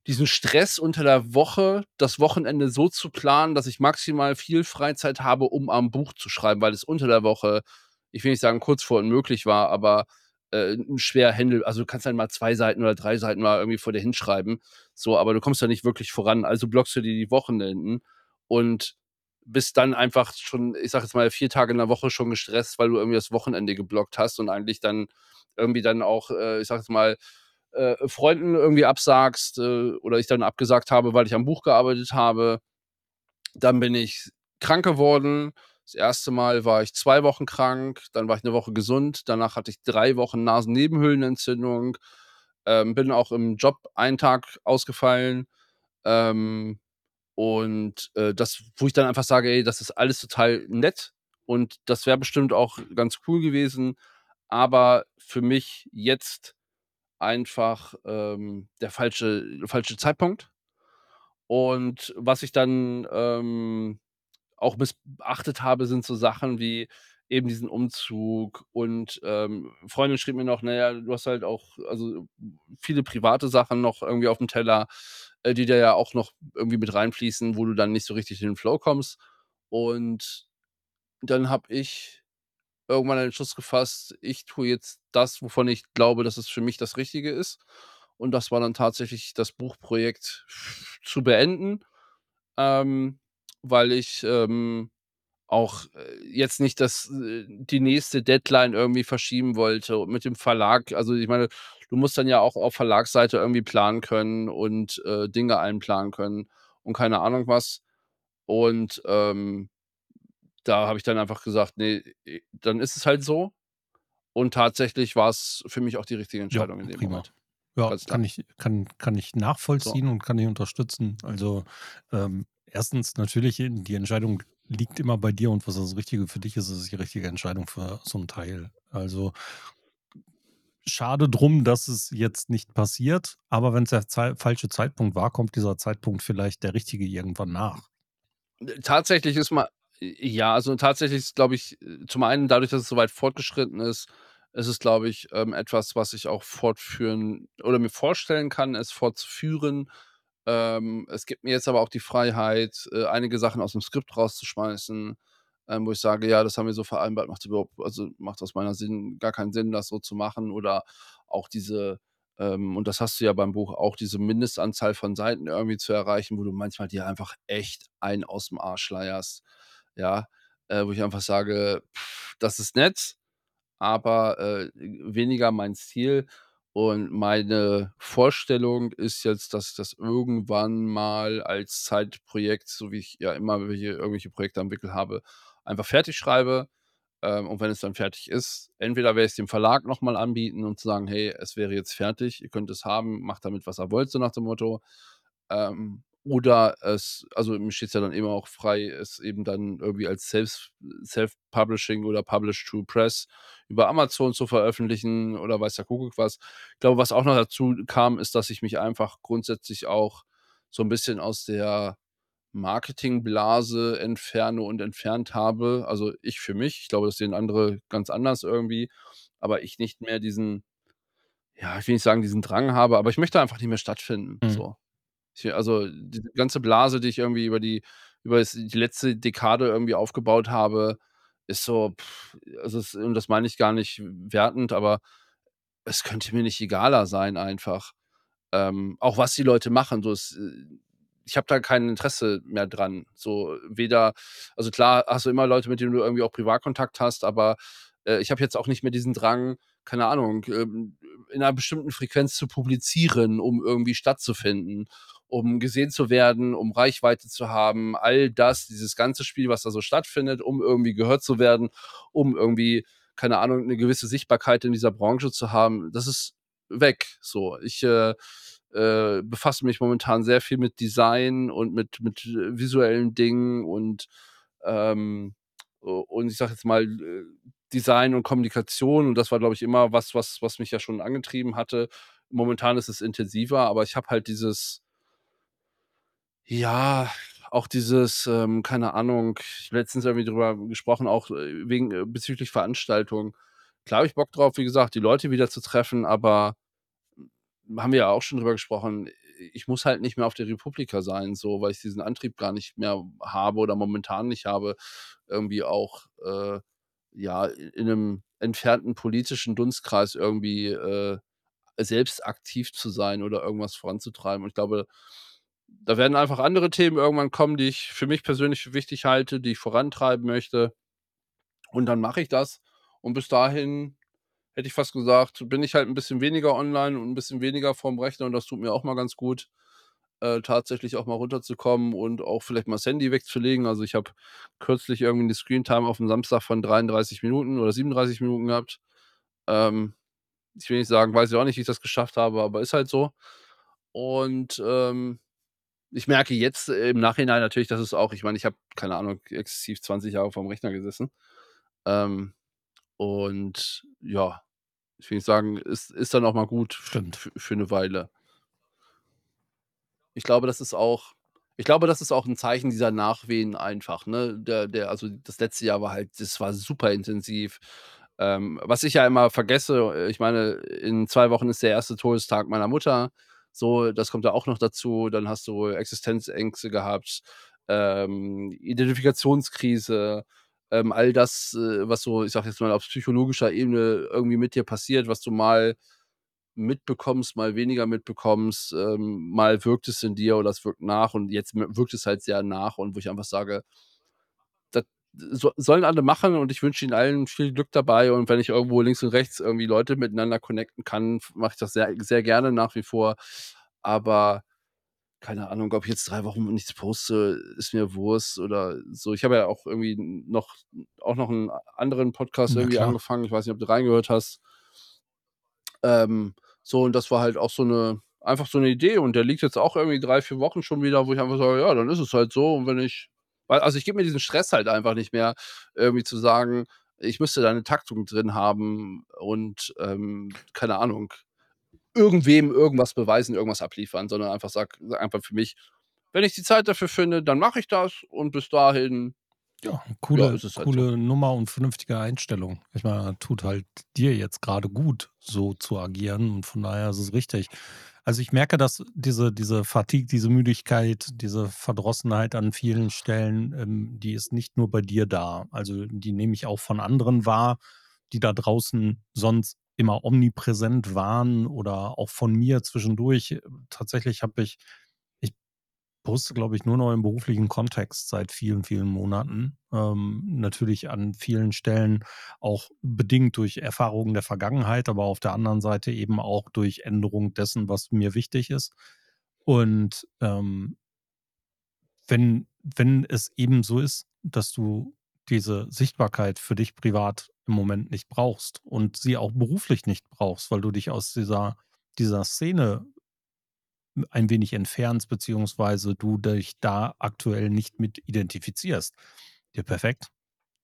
diesen Stress unter der Woche, das Wochenende so zu planen, dass ich maximal viel Freizeit habe, um am Buch zu schreiben, weil es unter der Woche, ich will nicht sagen kurz vor unmöglich war, aber äh, schwer Händel, also du kannst dann mal zwei Seiten oder drei Seiten mal irgendwie vor dir hinschreiben, so, aber du kommst da nicht wirklich voran, also blockst du dir die Wochenenden und bist dann einfach schon, ich sage jetzt mal, 4 Tage in der Woche schon gestresst, weil du irgendwie das Wochenende geblockt hast und eigentlich dann irgendwie dann auch, äh, ich sage jetzt mal, äh, Freunden irgendwie absagst äh, oder ich dann abgesagt habe, weil ich am Buch gearbeitet habe. Dann bin ich krank geworden. Das erste Mal war ich zwei Wochen krank, dann war ich eine Woche gesund, danach hatte ich drei Wochen Nasennebenhöhlenentzündung, ähm, bin auch im Job einen Tag ausgefallen. Ähm, und äh, das, wo ich dann einfach sage, ey, das ist alles total nett und das wäre bestimmt auch ganz cool gewesen, aber für mich jetzt einfach ähm, der falsche, falsche Zeitpunkt. Und was ich dann ähm, auch missachtet habe, sind so Sachen wie eben diesen Umzug und ähm, Freundin schrieb mir noch, naja, du hast halt auch also viele private Sachen noch irgendwie auf dem Teller, äh, die da ja auch noch irgendwie mit reinfließen, wo du dann nicht so richtig in den Flow kommst. Und dann habe ich irgendwann einen Entschluss gefasst, ich tue jetzt das, wovon ich glaube, dass es für mich das Richtige ist. Und das war dann tatsächlich das Buchprojekt zu beenden, ähm, weil ich ähm, auch äh, jetzt nicht das, äh, die nächste Deadline irgendwie verschieben wollte und mit dem Verlag. Also ich meine, du musst dann ja auch auf Verlagsseite irgendwie planen können und äh, Dinge einplanen können und keine Ahnung was. Und ähm, da habe ich dann einfach gesagt, nee, dann ist es halt so. Und tatsächlich war es für mich auch die richtige Entscheidung ja, in dem prima. Moment. Ja, kann ich, kann, kann ich nachvollziehen so. und kann ich unterstützen. Also ähm, erstens natürlich, die Entscheidung liegt immer bei dir und was das Richtige für dich ist, ist die richtige Entscheidung für so einen Teil. Also schade drum, dass es jetzt nicht passiert, aber wenn es der Ze falsche Zeitpunkt war, kommt dieser Zeitpunkt vielleicht der richtige irgendwann nach. Tatsächlich ist mal, ja, also tatsächlich ist, glaube ich, zum einen dadurch, dass es so weit fortgeschritten ist, ist es, glaube ich, ähm, etwas, was ich auch fortführen oder mir vorstellen kann, es fortzuführen. Ähm, es gibt mir jetzt aber auch die Freiheit, äh, einige Sachen aus dem Skript rauszuschmeißen, ähm, wo ich sage, ja, das haben wir so vereinbart, macht überhaupt, also macht aus meiner Sinn gar keinen Sinn, das so zu machen. Oder auch diese, ähm, und das hast du ja beim Buch auch, diese Mindestanzahl von Seiten irgendwie zu erreichen, wo du manchmal dir einfach echt einen aus dem Arsch leierst. Ja, äh, wo ich einfach sage, pff, das ist nett, aber äh, weniger mein Stil. Und meine Vorstellung ist jetzt, dass ich das irgendwann mal als Zeitprojekt, so wie ich ja immer welche, irgendwelche Projekte entwickelt habe, einfach fertig schreibe. Ähm, und wenn es dann fertig ist, entweder werde ich es dem Verlag nochmal anbieten und zu sagen, hey, es wäre jetzt fertig, ihr könnt es haben, macht damit, was ihr wollt, so nach dem Motto. Ähm, oder es, also mir steht es ja dann immer auch frei, es eben dann irgendwie als Self- Self-Publishing oder Publish to Press über Amazon zu veröffentlichen oder weiß der Kuckuck was. Ich glaube, was auch noch dazu kam, ist, dass ich mich einfach grundsätzlich auch so ein bisschen aus der Marketingblase entferne und entfernt habe. Also ich für mich, ich glaube, das sehen andere ganz anders irgendwie, aber ich nicht mehr diesen, ja, ich will nicht sagen, diesen Drang habe, aber ich möchte einfach nicht mehr stattfinden. Mhm. So. Ich, also die ganze Blase, die ich irgendwie über die, über die letzte Dekade irgendwie aufgebaut habe, ist so, pff, also es, und das meine ich gar nicht wertend, aber es könnte mir nicht egaler sein, einfach. Ähm, auch was die Leute machen. So ist, ich habe da kein Interesse mehr dran. So weder, also klar hast du immer Leute, mit denen du irgendwie auch Privatkontakt hast, aber äh, ich habe jetzt auch nicht mehr diesen Drang, keine Ahnung, ähm, in einer bestimmten Frequenz zu publizieren, um irgendwie stattzufinden um gesehen zu werden, um Reichweite zu haben, all das, dieses ganze Spiel, was da so stattfindet, um irgendwie gehört zu werden, um irgendwie, keine Ahnung, eine gewisse Sichtbarkeit in dieser Branche zu haben, das ist weg. So, ich äh, äh, befasse mich momentan sehr viel mit Design und mit, mit visuellen Dingen und, ähm, und ich sag jetzt mal, äh, Design und Kommunikation und das war, glaube ich, immer was, was, was mich ja schon angetrieben hatte. Momentan ist es intensiver, aber ich habe halt dieses, ja, auch dieses, ähm, keine Ahnung, letztens irgendwie drüber gesprochen, auch äh, wegen äh, bezüglich Veranstaltungen. Klar habe ich Bock drauf, wie gesagt, die Leute wieder zu treffen, aber haben wir ja auch schon drüber gesprochen, ich muss halt nicht mehr auf der Republika sein, so, weil ich diesen Antrieb gar nicht mehr habe oder momentan nicht habe, irgendwie auch, äh, ja, in einem entfernten politischen Dunstkreis irgendwie äh, selbst aktiv zu sein oder irgendwas voranzutreiben. Und ich glaube, da werden einfach andere Themen irgendwann kommen, die ich für mich persönlich für wichtig halte, die ich vorantreiben möchte. Und dann mache ich das. Und bis dahin hätte ich fast gesagt, bin ich halt ein bisschen weniger online und ein bisschen weniger vorm Rechner und das tut mir auch mal ganz gut, äh, tatsächlich auch mal runterzukommen und auch vielleicht mal das Handy wegzulegen. Also, ich habe kürzlich irgendwie eine Screentime auf dem Samstag von 33 Minuten oder 37 Minuten gehabt. Ähm, ich will nicht sagen, weiß ich auch nicht, wie ich das geschafft habe, aber ist halt so. Und, ähm, ich merke jetzt im Nachhinein natürlich, dass es auch ich meine, ich habe, keine Ahnung, exzessiv 20 Jahre vorm Rechner gesessen. Ähm, und ja, ich will nicht sagen, ist ist dann auch mal gut Stimmt. für 'ne Weile. Ich glaube, das ist auch ich glaube, das ist auch 'n Zeichen dieser Nachwehen einfach, ne? Der der also, das letzte Jahr war halt das war super intensiv. Ähm, was ich ja immer vergesse, ich meine, in 2 Wochen ist der erste Todestag meiner Mutter. So, das kommt da auch noch dazu. Dann hast du Existenzängste gehabt, ähm, Identifikationskrise, ähm, all das, äh, was so, ich sage jetzt mal, auf psychologischer Ebene irgendwie mit dir passiert, was du mal mitbekommst, mal weniger mitbekommst, ähm, mal wirkt es in dir oder es wirkt nach und jetzt wirkt es halt sehr nach und wo ich einfach sage, das so sollen alle machen und ich wünsche ihnen allen viel Glück dabei und wenn ich irgendwo links und rechts irgendwie Leute miteinander connecten kann, mache ich das sehr sehr gerne nach wie vor. Aber keine Ahnung, ob ich jetzt 3 Wochen nichts poste, ist mir Wurst oder so. Ich habe ja auch irgendwie noch auch noch einen anderen Podcast Ja irgendwie klar. angefangen. Ich weiß nicht, ob du reingehört hast. Ähm, so und das war halt auch so 'ne einfach so 'ne Idee und der liegt jetzt auch irgendwie 3, 4 Wochen schon wieder, wo ich einfach sage: „Ja, dann ist es halt so.“ Und wenn ich also, ich gebe mir diesen Stress halt einfach nicht mehr, irgendwie zu sagen, ich müsste da 'ne Taktung drin haben und, ähm, keine Ahnung, irgendwem irgendwas beweisen, irgendwas abliefern, sondern einfach sage sage einfach für mich: „Wenn ich die Zeit dafür finde, dann mache ich das und bis dahin, Ja, ja, coole ist es halt so.“ coole Nummer und vernünftige Einstellung. Ich meine, tut halt dir jetzt grade gut, so zu agieren und von daher ist es richtig. Also, ich merke, dass diese diese Fatigue, diese Müdigkeit, diese Verdrossenheit an vielen Stellen, ähm, die ist nicht nur bei dir da. Also, die nehme ich auch von anderen wahr, die da draußen sonst immer omnipräsent waren oder auch von mir zwischendurch. Tatsächlich habe ich poste, glaube ich, nur noch im beruflichen Kontext seit vielen, vielen Monaten. Ähm, natürlich an vielen Stellen auch bedingt durch Erfahrungen der Vergangenheit, aber auf der anderen Seite eben auch durch Änderung dessen, was mir wichtig ist. Und, ähm wenn wenn es eben so ist, dass du diese Sichtbarkeit für dich privat im Moment nicht brauchst und sie auch beruflich nicht brauchst, weil du dich aus dieser dieser Szene ein wenig entfernst, beziehungsweise du dich da aktuell nicht mit identifizierst. Ja, perfekt.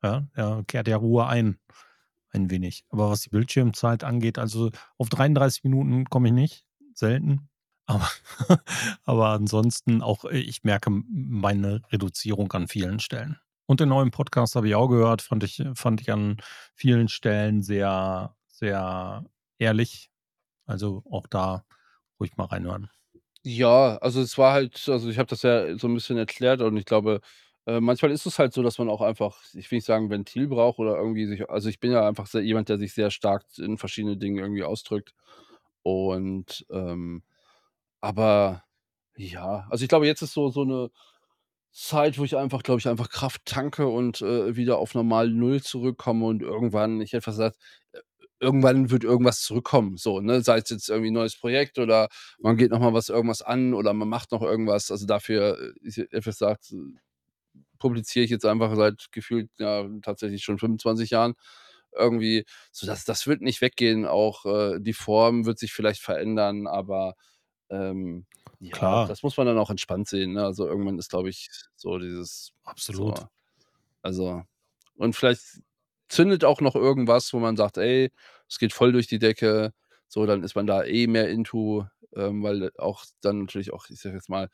Ja, ja, kehrt ja Ruhe ein, ein wenig. Aber was die Bildschirmzeit angeht, also auf 33 Minuten komme ich nicht, selten. Aber (laughs) aber ansonsten auch äh, ich merke meine Reduzierung an vielen Stellen. Und den neuen Podcast habe ich auch gehört, fand ich fand ich an vielen Stellen sehr, sehr ehrlich. Also, auch da ruhig mal reinhören. Ja, also es war halt also ich habe das ja so 'n bisschen erklärt und ich glaube, äh, manchmal ist es halt so, dass man auch einfach, ich will nicht sagen, Ventil braucht oder irgendwie sich also ich bin ja einfach sehr jemand, der sich sehr stark in verschiedene Dinge irgendwie ausdrückt. Und, ähm aber ja, also ich glaube, jetzt ist so so 'ne Zeit, wo ich einfach, glaube ich, einfach Kraft tanke und, äh, wieder auf normal Null zurückkomme und irgendwann ich hätte fast gesagt, äh, irgendwann wird irgendwas zurückkommen, so, ne? Sei es jetzt irgendwie 'n neues Projekt oder man geht noch mal was irgendwas an oder man macht noch irgendwas. Also dafür, äh, fast gesagt, äh, publiziere ich jetzt einfach seit gefühlt, ja, tatsächlich schon 25 Jahren irgendwie, so das das wird nicht weggehen. Auch, äh, die Form wird sich vielleicht verändern, aber, ähm, ja, Klar, das muss man dann auch entspannt sehen, ne? Also irgendwann ist, glaube ich, so dieses absolut. so also und vielleicht zündet auch noch irgendwas, wo man sagt: „Ey, es geht voll durch die Decke.“ So, dann ist man da eh mehr into, ähm, weil auch dann natürlich auch, ich sage jetzt mal,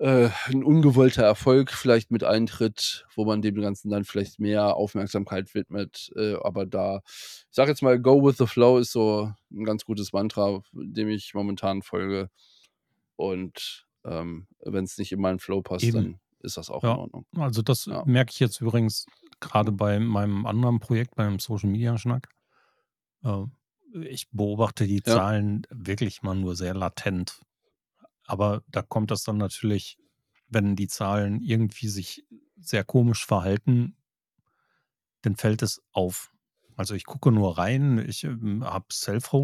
äh, 'n ungewollter Erfolg vielleicht mit eintritt, wo man dem Ganzen dann vielleicht mehr Aufmerksamkeit widmet. Äh, aber da ich sage jetzt mal, go with the flow ist so 'n ganz gutes Mantra, dem ich momentan folge. Und, ähm, wenn's nicht in meinen Flow passt, Eben. dann ist das auch in Ja, Ordnung. also das Ja. merke ich jetzt übrigens grade bei meinem anderen Projekt, beim Social Media Schnack. Ähm, ich beobachte die Ja. Zahlen wirklich mal nur sehr latent. aber da kommt das dann natürlich, wenn die Zahlen irgendwie sich sehr komisch verhalten, dann fällt es auf. Also ich gucke nur rein, ich ähm, habe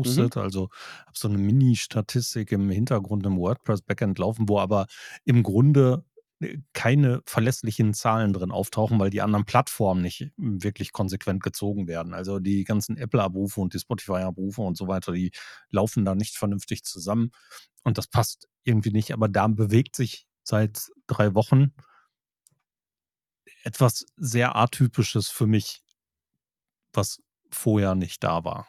Mhm. self-hosted, also habe so eine Mini-Statistik im Hintergrund im WordPress-Backend laufen, wo aber im Grunde äh, keine verlässlichen Zahlen drin auftauchen, weil die anderen Plattformen nicht wirklich konsequent gezogen werden. Also die ganzen Apple-Abrufe und die Spotify-Abrufe und so weiter, die laufen da nicht vernünftig zusammen und das passt irgendwie nicht. Aber da bewegt sich seit drei Wochen etwas sehr Atypisches für mich, was vorher nicht da war.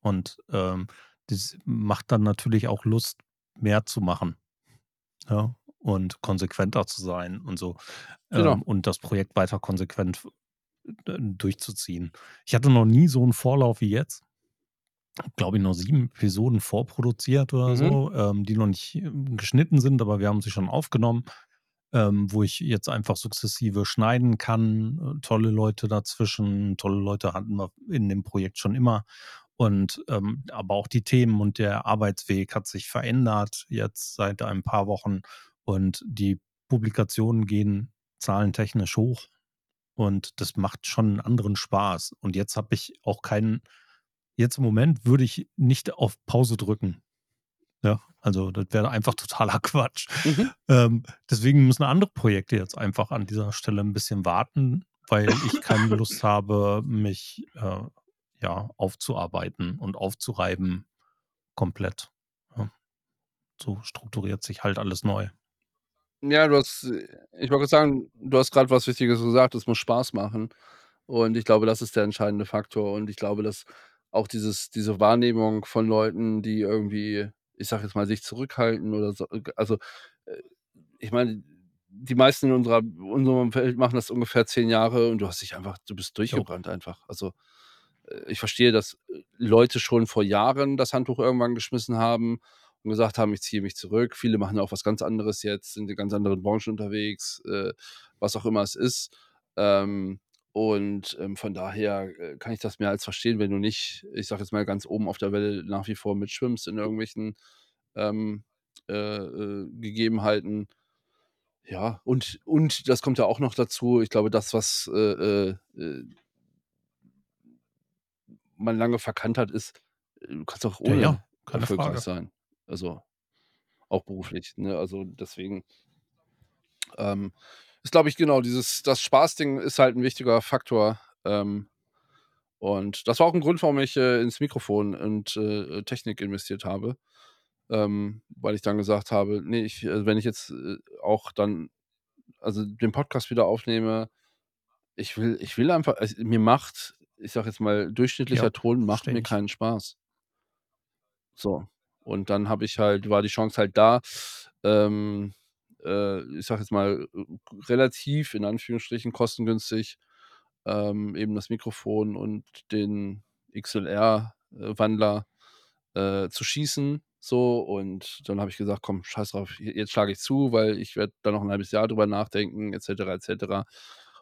Und ähm, das macht dann natürlich auch Lust, mehr zu machen. Ja, und konsequenter zu sein und so. Genau. Ähm, und das Projekt weiter konsequent äh, durchzuziehen. Ich hatte noch nie so einen Vorlauf wie jetzt. Glaube ich, noch sieben Episoden vorproduziert oder Mhm. so, ähm, die noch nicht ähm, geschnitten sind, aber wir haben sie schon aufgenommen, ähm, wo ich jetzt einfach sukzessive schneiden kann. Äh, tolle Leute dazwischen, tolle Leute hatten wir in dem Projekt schon immer. Und ähm, aber auch die Themen und der Arbeitsweg hat sich verändert jetzt seit ein paar Wochen und die Publikationen gehen zahlentechnisch hoch und das macht schon einen anderen Spaß. Und jetzt habe ich auch keinen jetzt im Moment würde ich nicht auf Pause drücken. Ja, also das wäre einfach totaler (laughs) Quatsch. Mhm. Ähm, deswegen müssen andere Projekte jetzt einfach an dieser Stelle ein bisschen warten, weil ich keine Lust habe, mich äh, ja, aufzuarbeiten und aufzureiben komplett. Ja. So strukturiert sich halt alles neu. Ja, du hast äh, ich wollte grad sagen, du hast grad was Wichtiges gesagt, es muss Spaß machen. Und ich glaube, das ist der entscheidende Faktor. Und ich glaube, dass auch dieses diese Wahrnehmung von Leuten, die irgendwie, ich sage jetzt mal, sich zurückhalten oder so äh, also, äh, ich meine, die meisten in unserer unserem Umfeld machen das ungefähr 10 Jahre und du hast dich einfach du bist Jo. durchgebrannt einfach. Also, äh, ich verstehe, dass, äh, Leute schon vor Jahren das Handtuch irgendwann geschmissen haben und gesagt haben: „Ich ziehe mich zurück.“ Viele machen auch was ganz anderes jetzt, sind in ganz anderen Branchen unterwegs, äh, was auch immer es ist. Ähm, und, ähm, von daher, äh, kann ich das mehr als verstehen, wenn du nicht, ich sage jetzt mal, ganz oben auf der Welle nach wie vor mitschwimmst in irgendwelchen, ähm, äh, äh, Gegebenheiten. Ja, und und das kommt ja auch noch dazu, ich glaube, das, was, äh, äh, man lange verkannt hat, ist, du kannst auch Ja, ohne ja, keine erfolgreich Frage. sein. Also, auch beruflich, ne? Also, deswegen ähm, ist, glaube ich, genau dieses das Spaßding ist halt 'n wichtiger Faktor. Ähm, und das war auch 'n Grund, warum ich, äh, ins Mikrofon und, äh, äh, Technik investiert habe, ähm, weil ich dann gesagt habe: „Ne, ich äh, wenn ich jetzt, äh, auch dann also, den Podcast wieder aufnehme, ich will ich will einfach es mir macht, ich sage jetzt mal, Ja, durchschnittlicher Ton macht mir keinen Spaß.“ So. Und dann habe ich halt war die Chance halt da, ähm, äh, ich sage jetzt mal, relativ in Anführungsstrichen kostengünstig, ähm, eben das Mikrofon und den XLR, äh, zu schießen, so. Und dann habe ich gesagt: „Komm, scheiß drauf, jetzt schlage ich zu, weil ich werde da noch 'n halbes Jahr drüber nachdenken et cetera, et cetera.“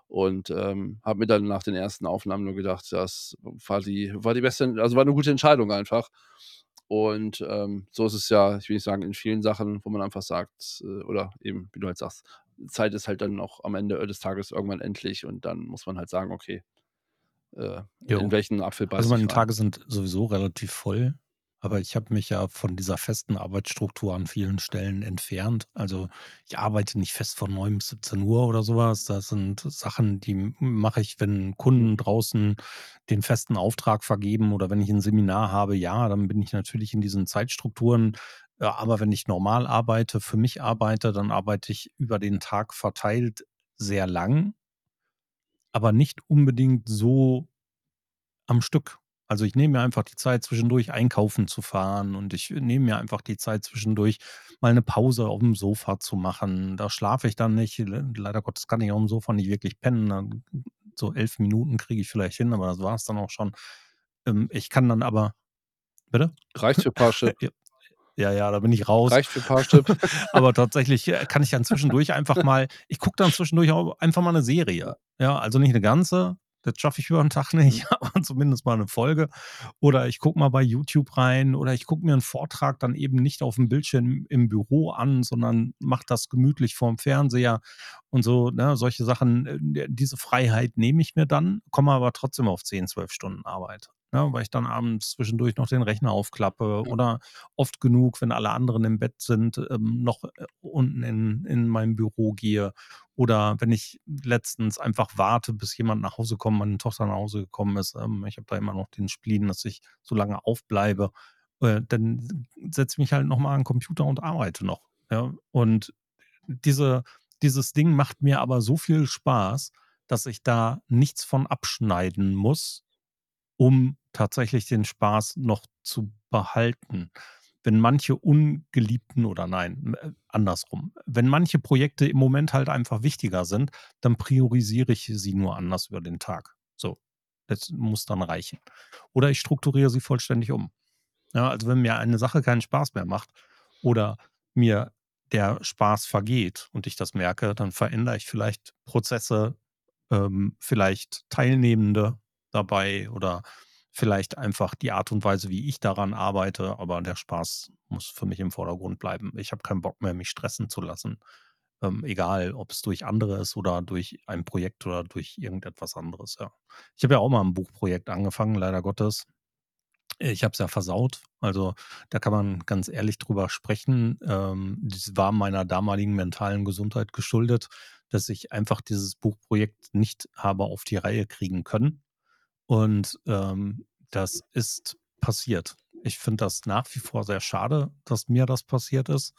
Und, ähm, habe mir dann nach den ersten Aufnahmen nur gedacht, das war die war die beste also, war 'ne gute Entscheidung einfach. Und, ähm, so ist es ja, ich will nicht sagen, in vielen Sachen, wo man einfach sagt, äh oder eben, wie du halt sagst, Zeit ist halt dann auch am Ende des Tages irgendwann endlich und dann muss man halt sagen: „Okay, äh, in welchen Apfel Also, meine ich rein?“ Tage sind sowieso relativ voll, aber ich habe mich ja von dieser festen Arbeitsstruktur an vielen Stellen entfernt. Also, ich arbeite nicht fest von 9 bis 17:00 oder so was. Das sind Sachen, die mache ich, wenn. Kunden draußen den festen Auftrag vergeben oder wenn ich 'n Seminar habe. Ja, dann bin ich natürlich in diesen Zeitstrukturen. Ja, aber wenn ich normal arbeite, für mich arbeite, dann arbeite ich über den Tag verteilt sehr lang aber nicht unbedingt so am Stück. Also, ich nehme mir einfach die Zeit, zwischendurch einkaufen zu fahren und ich nehme mir einfach die Zeit zwischendurch, mal 'ne Pause aufm Sofa zu machen. Da schlafe ich dann nicht. Le leider Gottes kann ich aufm Sofa nicht wirklich pennen. So 11 Minuten kriege ich vielleicht hin, aber das war's dann auch schon. Ähm, ich kann dann aber bitte? Reicht für Parship. (laughs) J ja, ja, da bin ich raus. Reicht für Parship. (laughs) Aber tatsächlich, äh, kann ich dann zwischendurch einfach mal ich gucke dann zwischendurch auch einfach mal 'ne Serie. Ja. Also, nicht 'ne ganze, Das schaffe ich über einen Tag nicht, Mhm. (laughs) aber zumindest mal eine Folge. Oder ich gucke mal bei YouTube rein oder ich gucke mir einen Vortrag dann eben nicht auf dem Bildschirm im Büro an, sondern mache das gemütlich vorm Fernseher und so, ne, solche Sachen. Äh, diese Freiheit nehme ich mir dann, komme aber trotzdem auf 10, 12 Stunden Arbeit, ne, weil ich dann abends zwischendurch noch den Rechner aufklappe Ja. oder oft genug, wenn alle anderen im Bett sind, ähm, noch, äh, unten in in mein Büro gehe oder wenn ich letztens einfach warte, bis jemand nach Hause kommt, meine Tochter nach Hause gekommen ist, ähm, ich habe da immer noch den Spleen, dass ich so lange aufbleibe, äh, dann setze ich mich halt noch mal an 'n Computer und arbeite noch, ja? Und diese dieses Ding macht mir aber so viel Spaß, dass ich da nichts von abschneiden muss, um tatsächlich den Spaß noch zu behalten. Wenn manche ungeliebten oder nein, äh, andersrum. Wenn manche Projekte im Moment halt einfach wichtiger sind, dann priorisiere ich sie nur anders über den Tag. So, das muss dann reichen. Oder ich strukturiere sie vollständig um. Ja, also wenn mir eine Sache keinen Spaß mehr macht oder mir der Spaß vergeht und ich das merke, dann verändere ich vielleicht Prozesse, ähm, vielleicht Teilnehmende dabei oder vielleicht einfach die Art und Weise, wie ich daran arbeite, aber der Spaß muss für mich im Vordergrund bleiben. Ich habe keinen Bock mehr, mich stressen zu lassen, ähm, egal ob es durch andere ist oder durch ein Projekt oder durch irgendetwas anderes, ja. Ich habe ja auch mal ein Buchprojekt angefangen, leider Gottes. Ich habe es ja versaut. Also, da kann man ganz ehrlich drüber sprechen. Ähm, das war meiner damaligen mentalen Gesundheit geschuldet, dass ich einfach dieses Buchprojekt nicht habe auf die Reihe kriegen können. Und, ähm, das ist passiert. Ich finde das nach wie vor sehr schade, dass mir das passiert ist,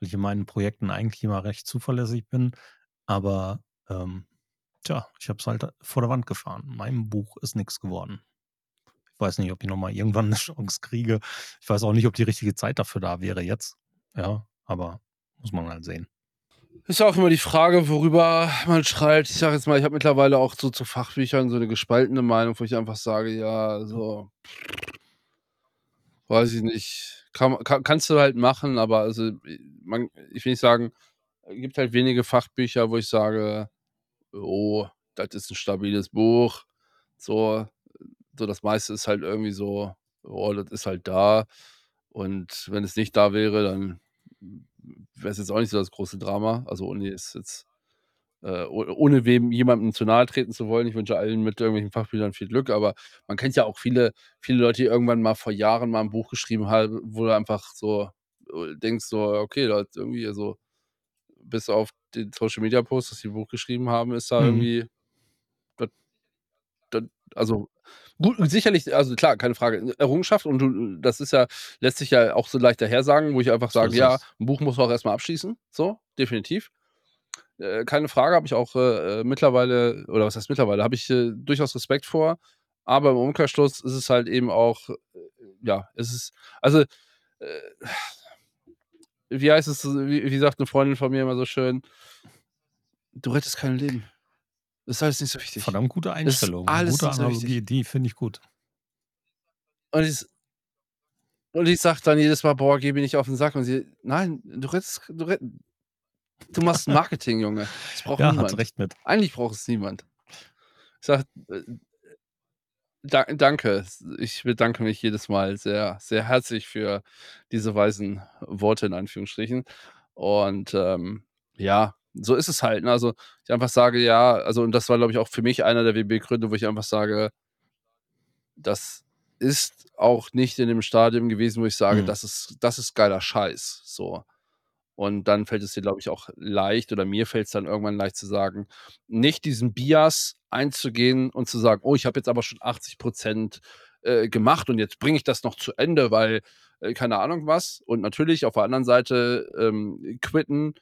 weil ich in meinen Projekten eigentlich immer recht zuverlässig bin. Aber, ähm, tja, ich habe es halt vor der Wand gefahren. Meinem Buch ist nichts geworden. Ich weiß nicht, ob ich noch mal irgendwann eine Chance kriege. Ich weiß auch nicht, ob die richtige Zeit dafür da wäre jetzt. Ja, aber muss man halt sehen. Ist ja auch immer die Frage, worüber man schreibt. Ich sage jetzt mal, ich habe mittlerweile auch so zu Fachbüchern so 'ne gespaltene Meinung, wo ich einfach sage: „Ja, so weiß ich nicht, kann ma ka kannst du halt machen, aber also, man ich will nicht sagen, gibt halt wenige Fachbücher, wo ich sage: „Oh, das ist 'n stabiles Buch.“ So so das meiste ist halt irgendwie so: „Oh, das ist halt da.“ Und wenn es nicht da wäre, dann wäre es jetzt auch nicht so das große Drama. Also, ohne es jetzt äh, ohne wem jemandem zu nahe treten zu wollen. Ich wünsche allen mit irgendwelchen Fachbüchern viel Glück, aber man kennt ja auch viele viele Leute, die irgendwann mal vor Jahren mal 'n Buch geschrieben haben, wo du einfach so, äh, denkst so: „Okay, da hat irgendwie also, bis auf den Social Media Post, dass sie 'n Buch geschrieben haben, ist da Mhm. irgendwie das das also, gut, sicherlich also klar, keine Frage, 'ne Errungenschaft und du das ist ja lässt sich ja auch so leicht dahersagen, wo ich einfach sage: „Ja, es. 'n Buch muss man auch erst mal abschließen“, so, definitiv. Äh, keine Frage, habe ich auch, äh, äh, mittlerweile oder was heißt mittlerweile, habe ich, äh, durchaus Respekt vor. Aber im Umkehrschluss ist es halt eben auch, äh, ja, es ist also, äh wie heißt es, wie wie sagt 'ne Freundin von mir immer so schön „Du rettest kein Leben. Ist alles nicht so wichtig. Verdammt gute Einstellung, alles gute so wichtig.“ Analogie, die finde ich gut. Und ich und ich sage dann jedes Mal: „Boah, geh mir nicht auf 'n Sack.“ Und sie: „Nein, du rettest du rett du machst (laughs) Marketing, Junge. Das braucht Ja, hat niemand. recht mit. Eigentlich braucht es niemand.“ Ich sage, äh Da danke. Ich bedanke mich jedes Mal sehr, sehr herzlich für diese weisen Worte in Anführungsstrichen. Und, ähm, ja, so ist es halt, ne? Also, ich einfach sage, ja also, und das war, glaube ich, auch für mich einer der Beweggründe, wo ich einfach sage das ist auch nicht in dem Stadium gewesen, wo ich sage: Mhm. „Das ist das ist geiler Scheiß“, so. Und dann fällt es dir, glaube ich, auch leicht oder mir fällt's dann irgendwann leicht zu sagen, nicht diesen Bias einzugehen und zu sagen: „Oh, ich habe jetzt aber schon 80 %, äh, gemacht und jetzt bringe ich das noch zu Ende, weil, äh, keine Ahnung was.“ Und natürlich auf der anderen Seite, ähm, quitten,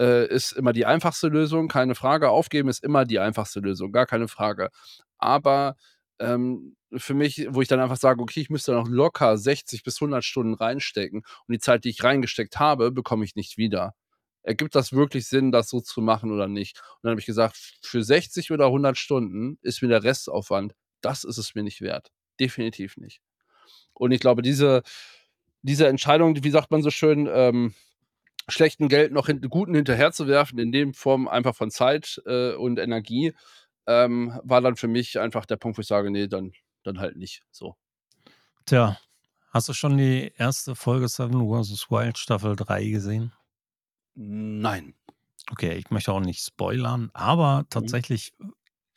äh, ist immer die einfachste Lösung, keine Frage. Aufgeben ist immer die einfachste Lösung, gar keine Frage. Aber, ähm, für mich, wo ich dann einfach sage: „Okay, ich müsste noch locker 60 bis 100 Stunden reinstecken und die Zeit, die ich reingesteckt habe, bekomme ich nicht wieder. Ergibt das wirklich Sinn, das so zu machen oder nicht?“ Und dann habe ich gesagt: „F für 60 oder 100 Stunden ist mir der Restaufwand das ist es mir nicht wert. Definitiv nicht.“ Und ich glaube, diese diese Entscheidung, wie sagt man so schön, ähm, schlechtem Geld noch hin Guten hinterherzuwerfen, in dem Form einfach von Zeit, äh, und Energie, ähm, war dann für mich einfach der Punkt, wo ich sage: „Ne, dann dann halt nicht“, so. Tja, hast du schon die erste Folge Seven vs. Wild Staffel 3 gesehen? Nein. Okay, ich möchte auch nicht spoilern, aber Mhm.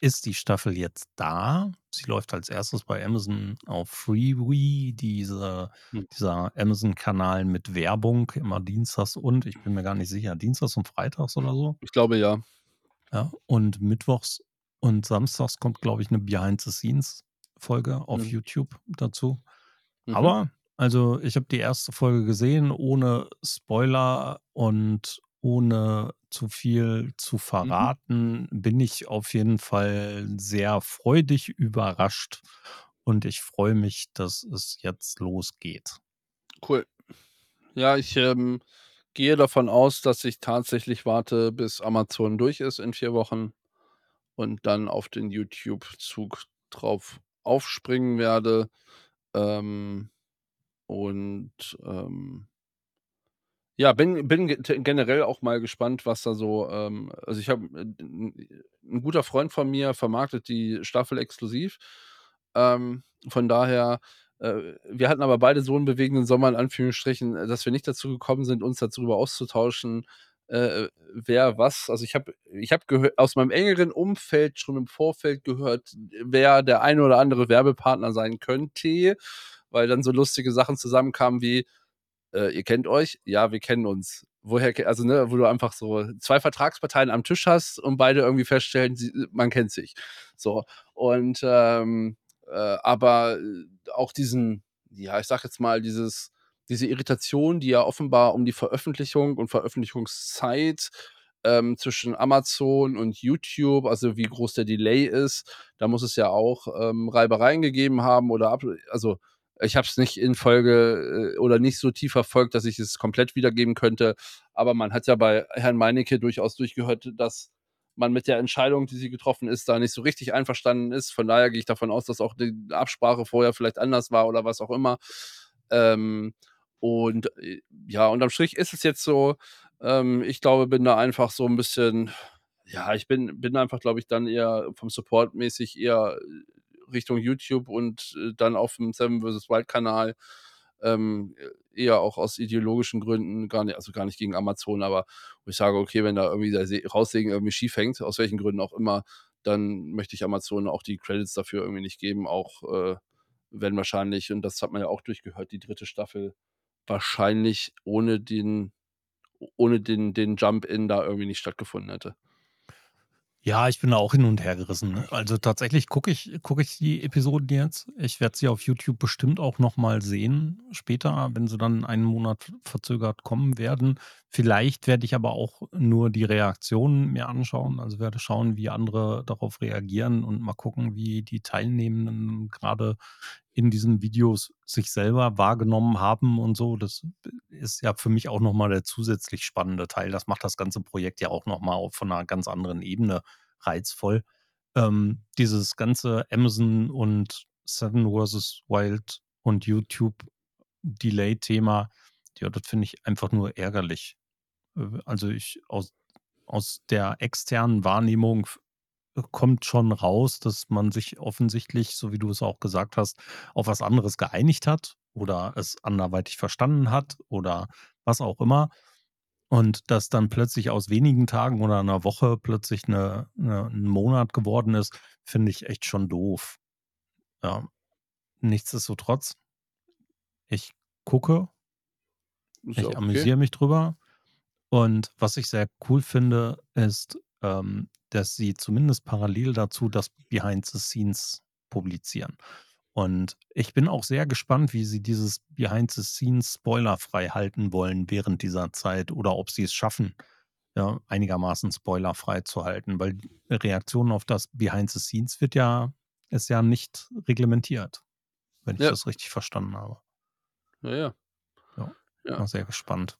Ist die Staffel jetzt da. Sie läuft als Erstes bei Amazon auf Freevee, diese Hm. dieser Amazon-Kanal mit Werbung immer dienstags und ich bin mir gar nicht sicher, dienstags und freitags oder so? Ich glaube, ja. Ja, und mittwochs und samstags kommt, glaube ich, 'ne Behind-the-Scenes-Folge auf Mhm. YouTube dazu. Mhm. Aber also, ich habe die erste Folge gesehen ohne Spoiler und ohne zu viel zu Mhm. verraten, bin ich auf jeden Fall sehr freudig überrascht und ich freue mich, dass es jetzt losgeht. Cool. Ja, ich, ähm, gehe davon aus, dass ich tatsächlich warte, bis Amazon durch ist in 4 Wochen und dann auf den YouTube-Zug drauf aufspringen werde. Ähm, und, ähm ja, bin bin generell auch mal gespannt, was da so, ähm also, ich habe 'n 'n 'n guter Freund von mir vermarktet die Staffel exklusiv. Ähm, von daher äh, wir hatten aber beide so 'n bewegenden Sommer in Anführungsstrichen, äh, dass wir nicht dazu gekommen sind, uns darüber auszutauschen, äh, wer was also, ich habe ich gehö aus meinem engeren Umfeld schon im Vorfeld gehört, wer der eine oder andere Werbepartner sein könnte, weil dann so lustige Sachen zusammenkamen wie: „Äh, ihr kennt euch?“ „Ja, wir kennen uns.“ „Woher ke“ also, ne, wo du einfach so 2 Vertragsparteien am Tisch hast und beide irgendwie feststellen, sie man kennt sich. So, und, ähm, äh, aber, äh, auch diesen ja, ich sage jetzt mal, dieses diese Irritation, die ja offenbar um die Veröffentlichung und Veröffentlichungszeit, ähm, zwischen Amazon und YouTube also, wie groß der Delay ist, da muss es ja auch, ähm, Reibereien gegeben haben oder ab also, ich habe es nicht in Folge, äh oder nicht so tief verfolgt, dass ich es komplett wiedergeben könnte, aber man hat ja bei Herrn Meinecke durchaus durchgehört, dass man mit der Entscheidung, die sie getroffen ist, da nicht so richtig einverstanden ist. Von daher gehe ich davon aus, dass auch die Absprache vorher vielleicht anders war oder was auch immer. Ähm, und, äh, ja, unterm Strich ist es jetzt so, ähm, ich glaube, bin da einfach so 'n bisschen ja, ich bin bin einfach, glaube ich, dann eher vom Support mäßig eher Richtung YouTube und, äh, dann aufm Seven vs. Wild Kanal, ähm, eher auch aus ideologischen Gründen, gar ni also, gar nicht gegen Amazon, aber wo ich sage: „Okay, wenn da irgendwie der Se Raussegen irgendwie schief hängt, aus welchen Gründen auch immer, dann möchte ich Amazon auch die Credits dafür irgendwie nicht geben“, auch, äh, wenn wahrscheinlich und das hat man ja auch durchgehört, die 3. Staffel wahrscheinlich ohne den ohne den den Jump in da irgendwie nicht stattgefunden hätte. Ja, ich bin da auch hin und hergerissen, ne? Also, tatsächlich gucke ich gucke ich die Episoden jetzt. Ich werde sie auf YouTube bestimmt auch noch mal sehen später, wenn sie dann einen Monat verzögert kommen werden. Vielleicht werde ich aber auch nur die Reaktionen mir anschauen. Also, werde schauen, wie andere darauf reagieren und mal gucken, wie die Teilnehmenden grade in diesen Videos sich selber wahrgenommen haben und so. Das ist ja für mich auch noch mal der zusätzlich spannende Teil. Das macht das ganze Projekt ja auch noch mal auf von 'ner ganz anderen Ebene reizvoll. Ähm, dieses ganze Amazon und Seven vs. Wild und YouTube-Delay-Thema, ja, das finde ich einfach nur ärgerlich. Äh, also, ich aus aus der externen Wahrnehmung kommt schon raus, dass man sich offensichtlich, so wie du es auch gesagt hast, auf was anderes geeinigt hat oder es anderweitig verstanden hat oder was auch immer. Und dass dann plötzlich aus wenigen Tagen oder 'ner Woche plötzlich 'ne 'ne 'n Monat geworden ist, finde ich echt schon doof. Ja. Nichtsdestotrotz ich gucke Ist ich okay. amüsiere mich drüber. Und was ich sehr cool finde, ist, ähm, dass sie zumindest parallel dazu das Behind the Scenes publizieren. Und ich bin auch sehr gespannt, wie sie dieses Behind the Scenes spoilerfrei halten wollen während dieser Zeit oder ob sie es schaffen, ja, einigermaßen spoilerfrei zu halten, weil Reaktionen auf das Behind the Scenes wird ja ist ja nicht reglementiert, wenn ich Ja. das richtig verstanden habe. Ja, ja. Ja, Ja. sehr gespannt.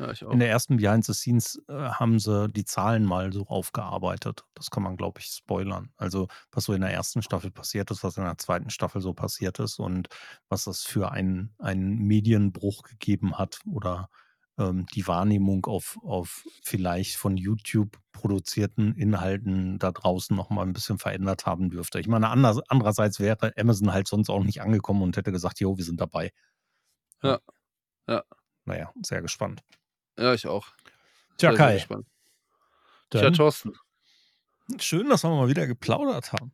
Ja. Ich In auch. der ersten Behind the Scenes, äh, haben sie die Zahlen mal so aufgearbeitet. Das kann man, glaube ich, spoilern. Also, was so in der 1. Staffel passiert ist, was in der 2. Staffel so passiert ist und was das für einen einen Medienbruch gegeben hat oder, ähm, die Wahrnehmung auf, auf vielleicht von YouTube produzierten Inhalten da draußen nochmal ein bisschen verändert haben dürfte. Ich meine, anders, andererseits wäre Amazon halt sonst auch nicht angekommen und hätte gesagt, jo, wir sind dabei. Ja. Ja. Naja, sehr gespannt. Ja, ich auch. Tja, Kai. Tja, Thorsten. schön, dass wir mal wieder geplaudert haben.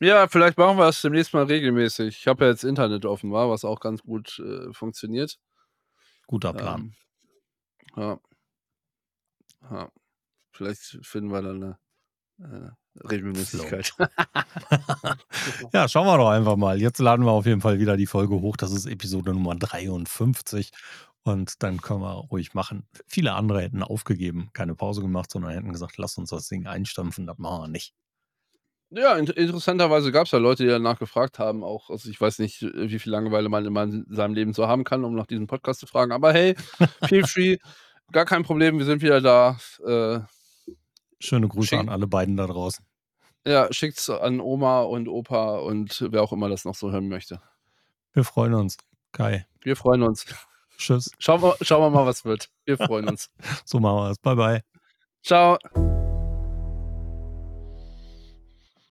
Ja, vielleicht machen wir es demnächst mal regelmäßig. Ich habe ja jetzt Internet offenbar, was auch ganz gut äh, funktioniert. Guter Plan. Ähm, ja. ja. Vielleicht finden wir dann eine äh, Regelmäßigkeit. (laughs) ja, schauen wir doch einfach mal. Jetzt laden wir auf jeden Fall wieder die Folge hoch. Das ist Episode Nummer 53. Und dann können wir ruhig machen. Viele andere hätten aufgegeben, keine Pause gemacht, sondern hätten gesagt, lass uns das Ding einstampfen. Das machen wir nicht. Ja, in interessanterweise gab es ja Leute, die danach gefragt haben, auch, also ich weiß nicht, wie viel Langeweile man in seinem Leben so haben kann, um nach diesem Podcast zu fragen. Aber hey, feel (laughs) free, gar kein Problem, wir sind wieder da. Äh, Schöne Grüße Schick- an alle beiden da draußen. ja, schickt's an Oma und Opa und wer auch immer das noch so hören möchte. Wir freuen uns. Kai. Wir freuen uns. Tschüss. Schauen wir, schauen wir mal, was wird. Wir freuen uns. (laughs) So machen wir es. Bye, bye. Ciao.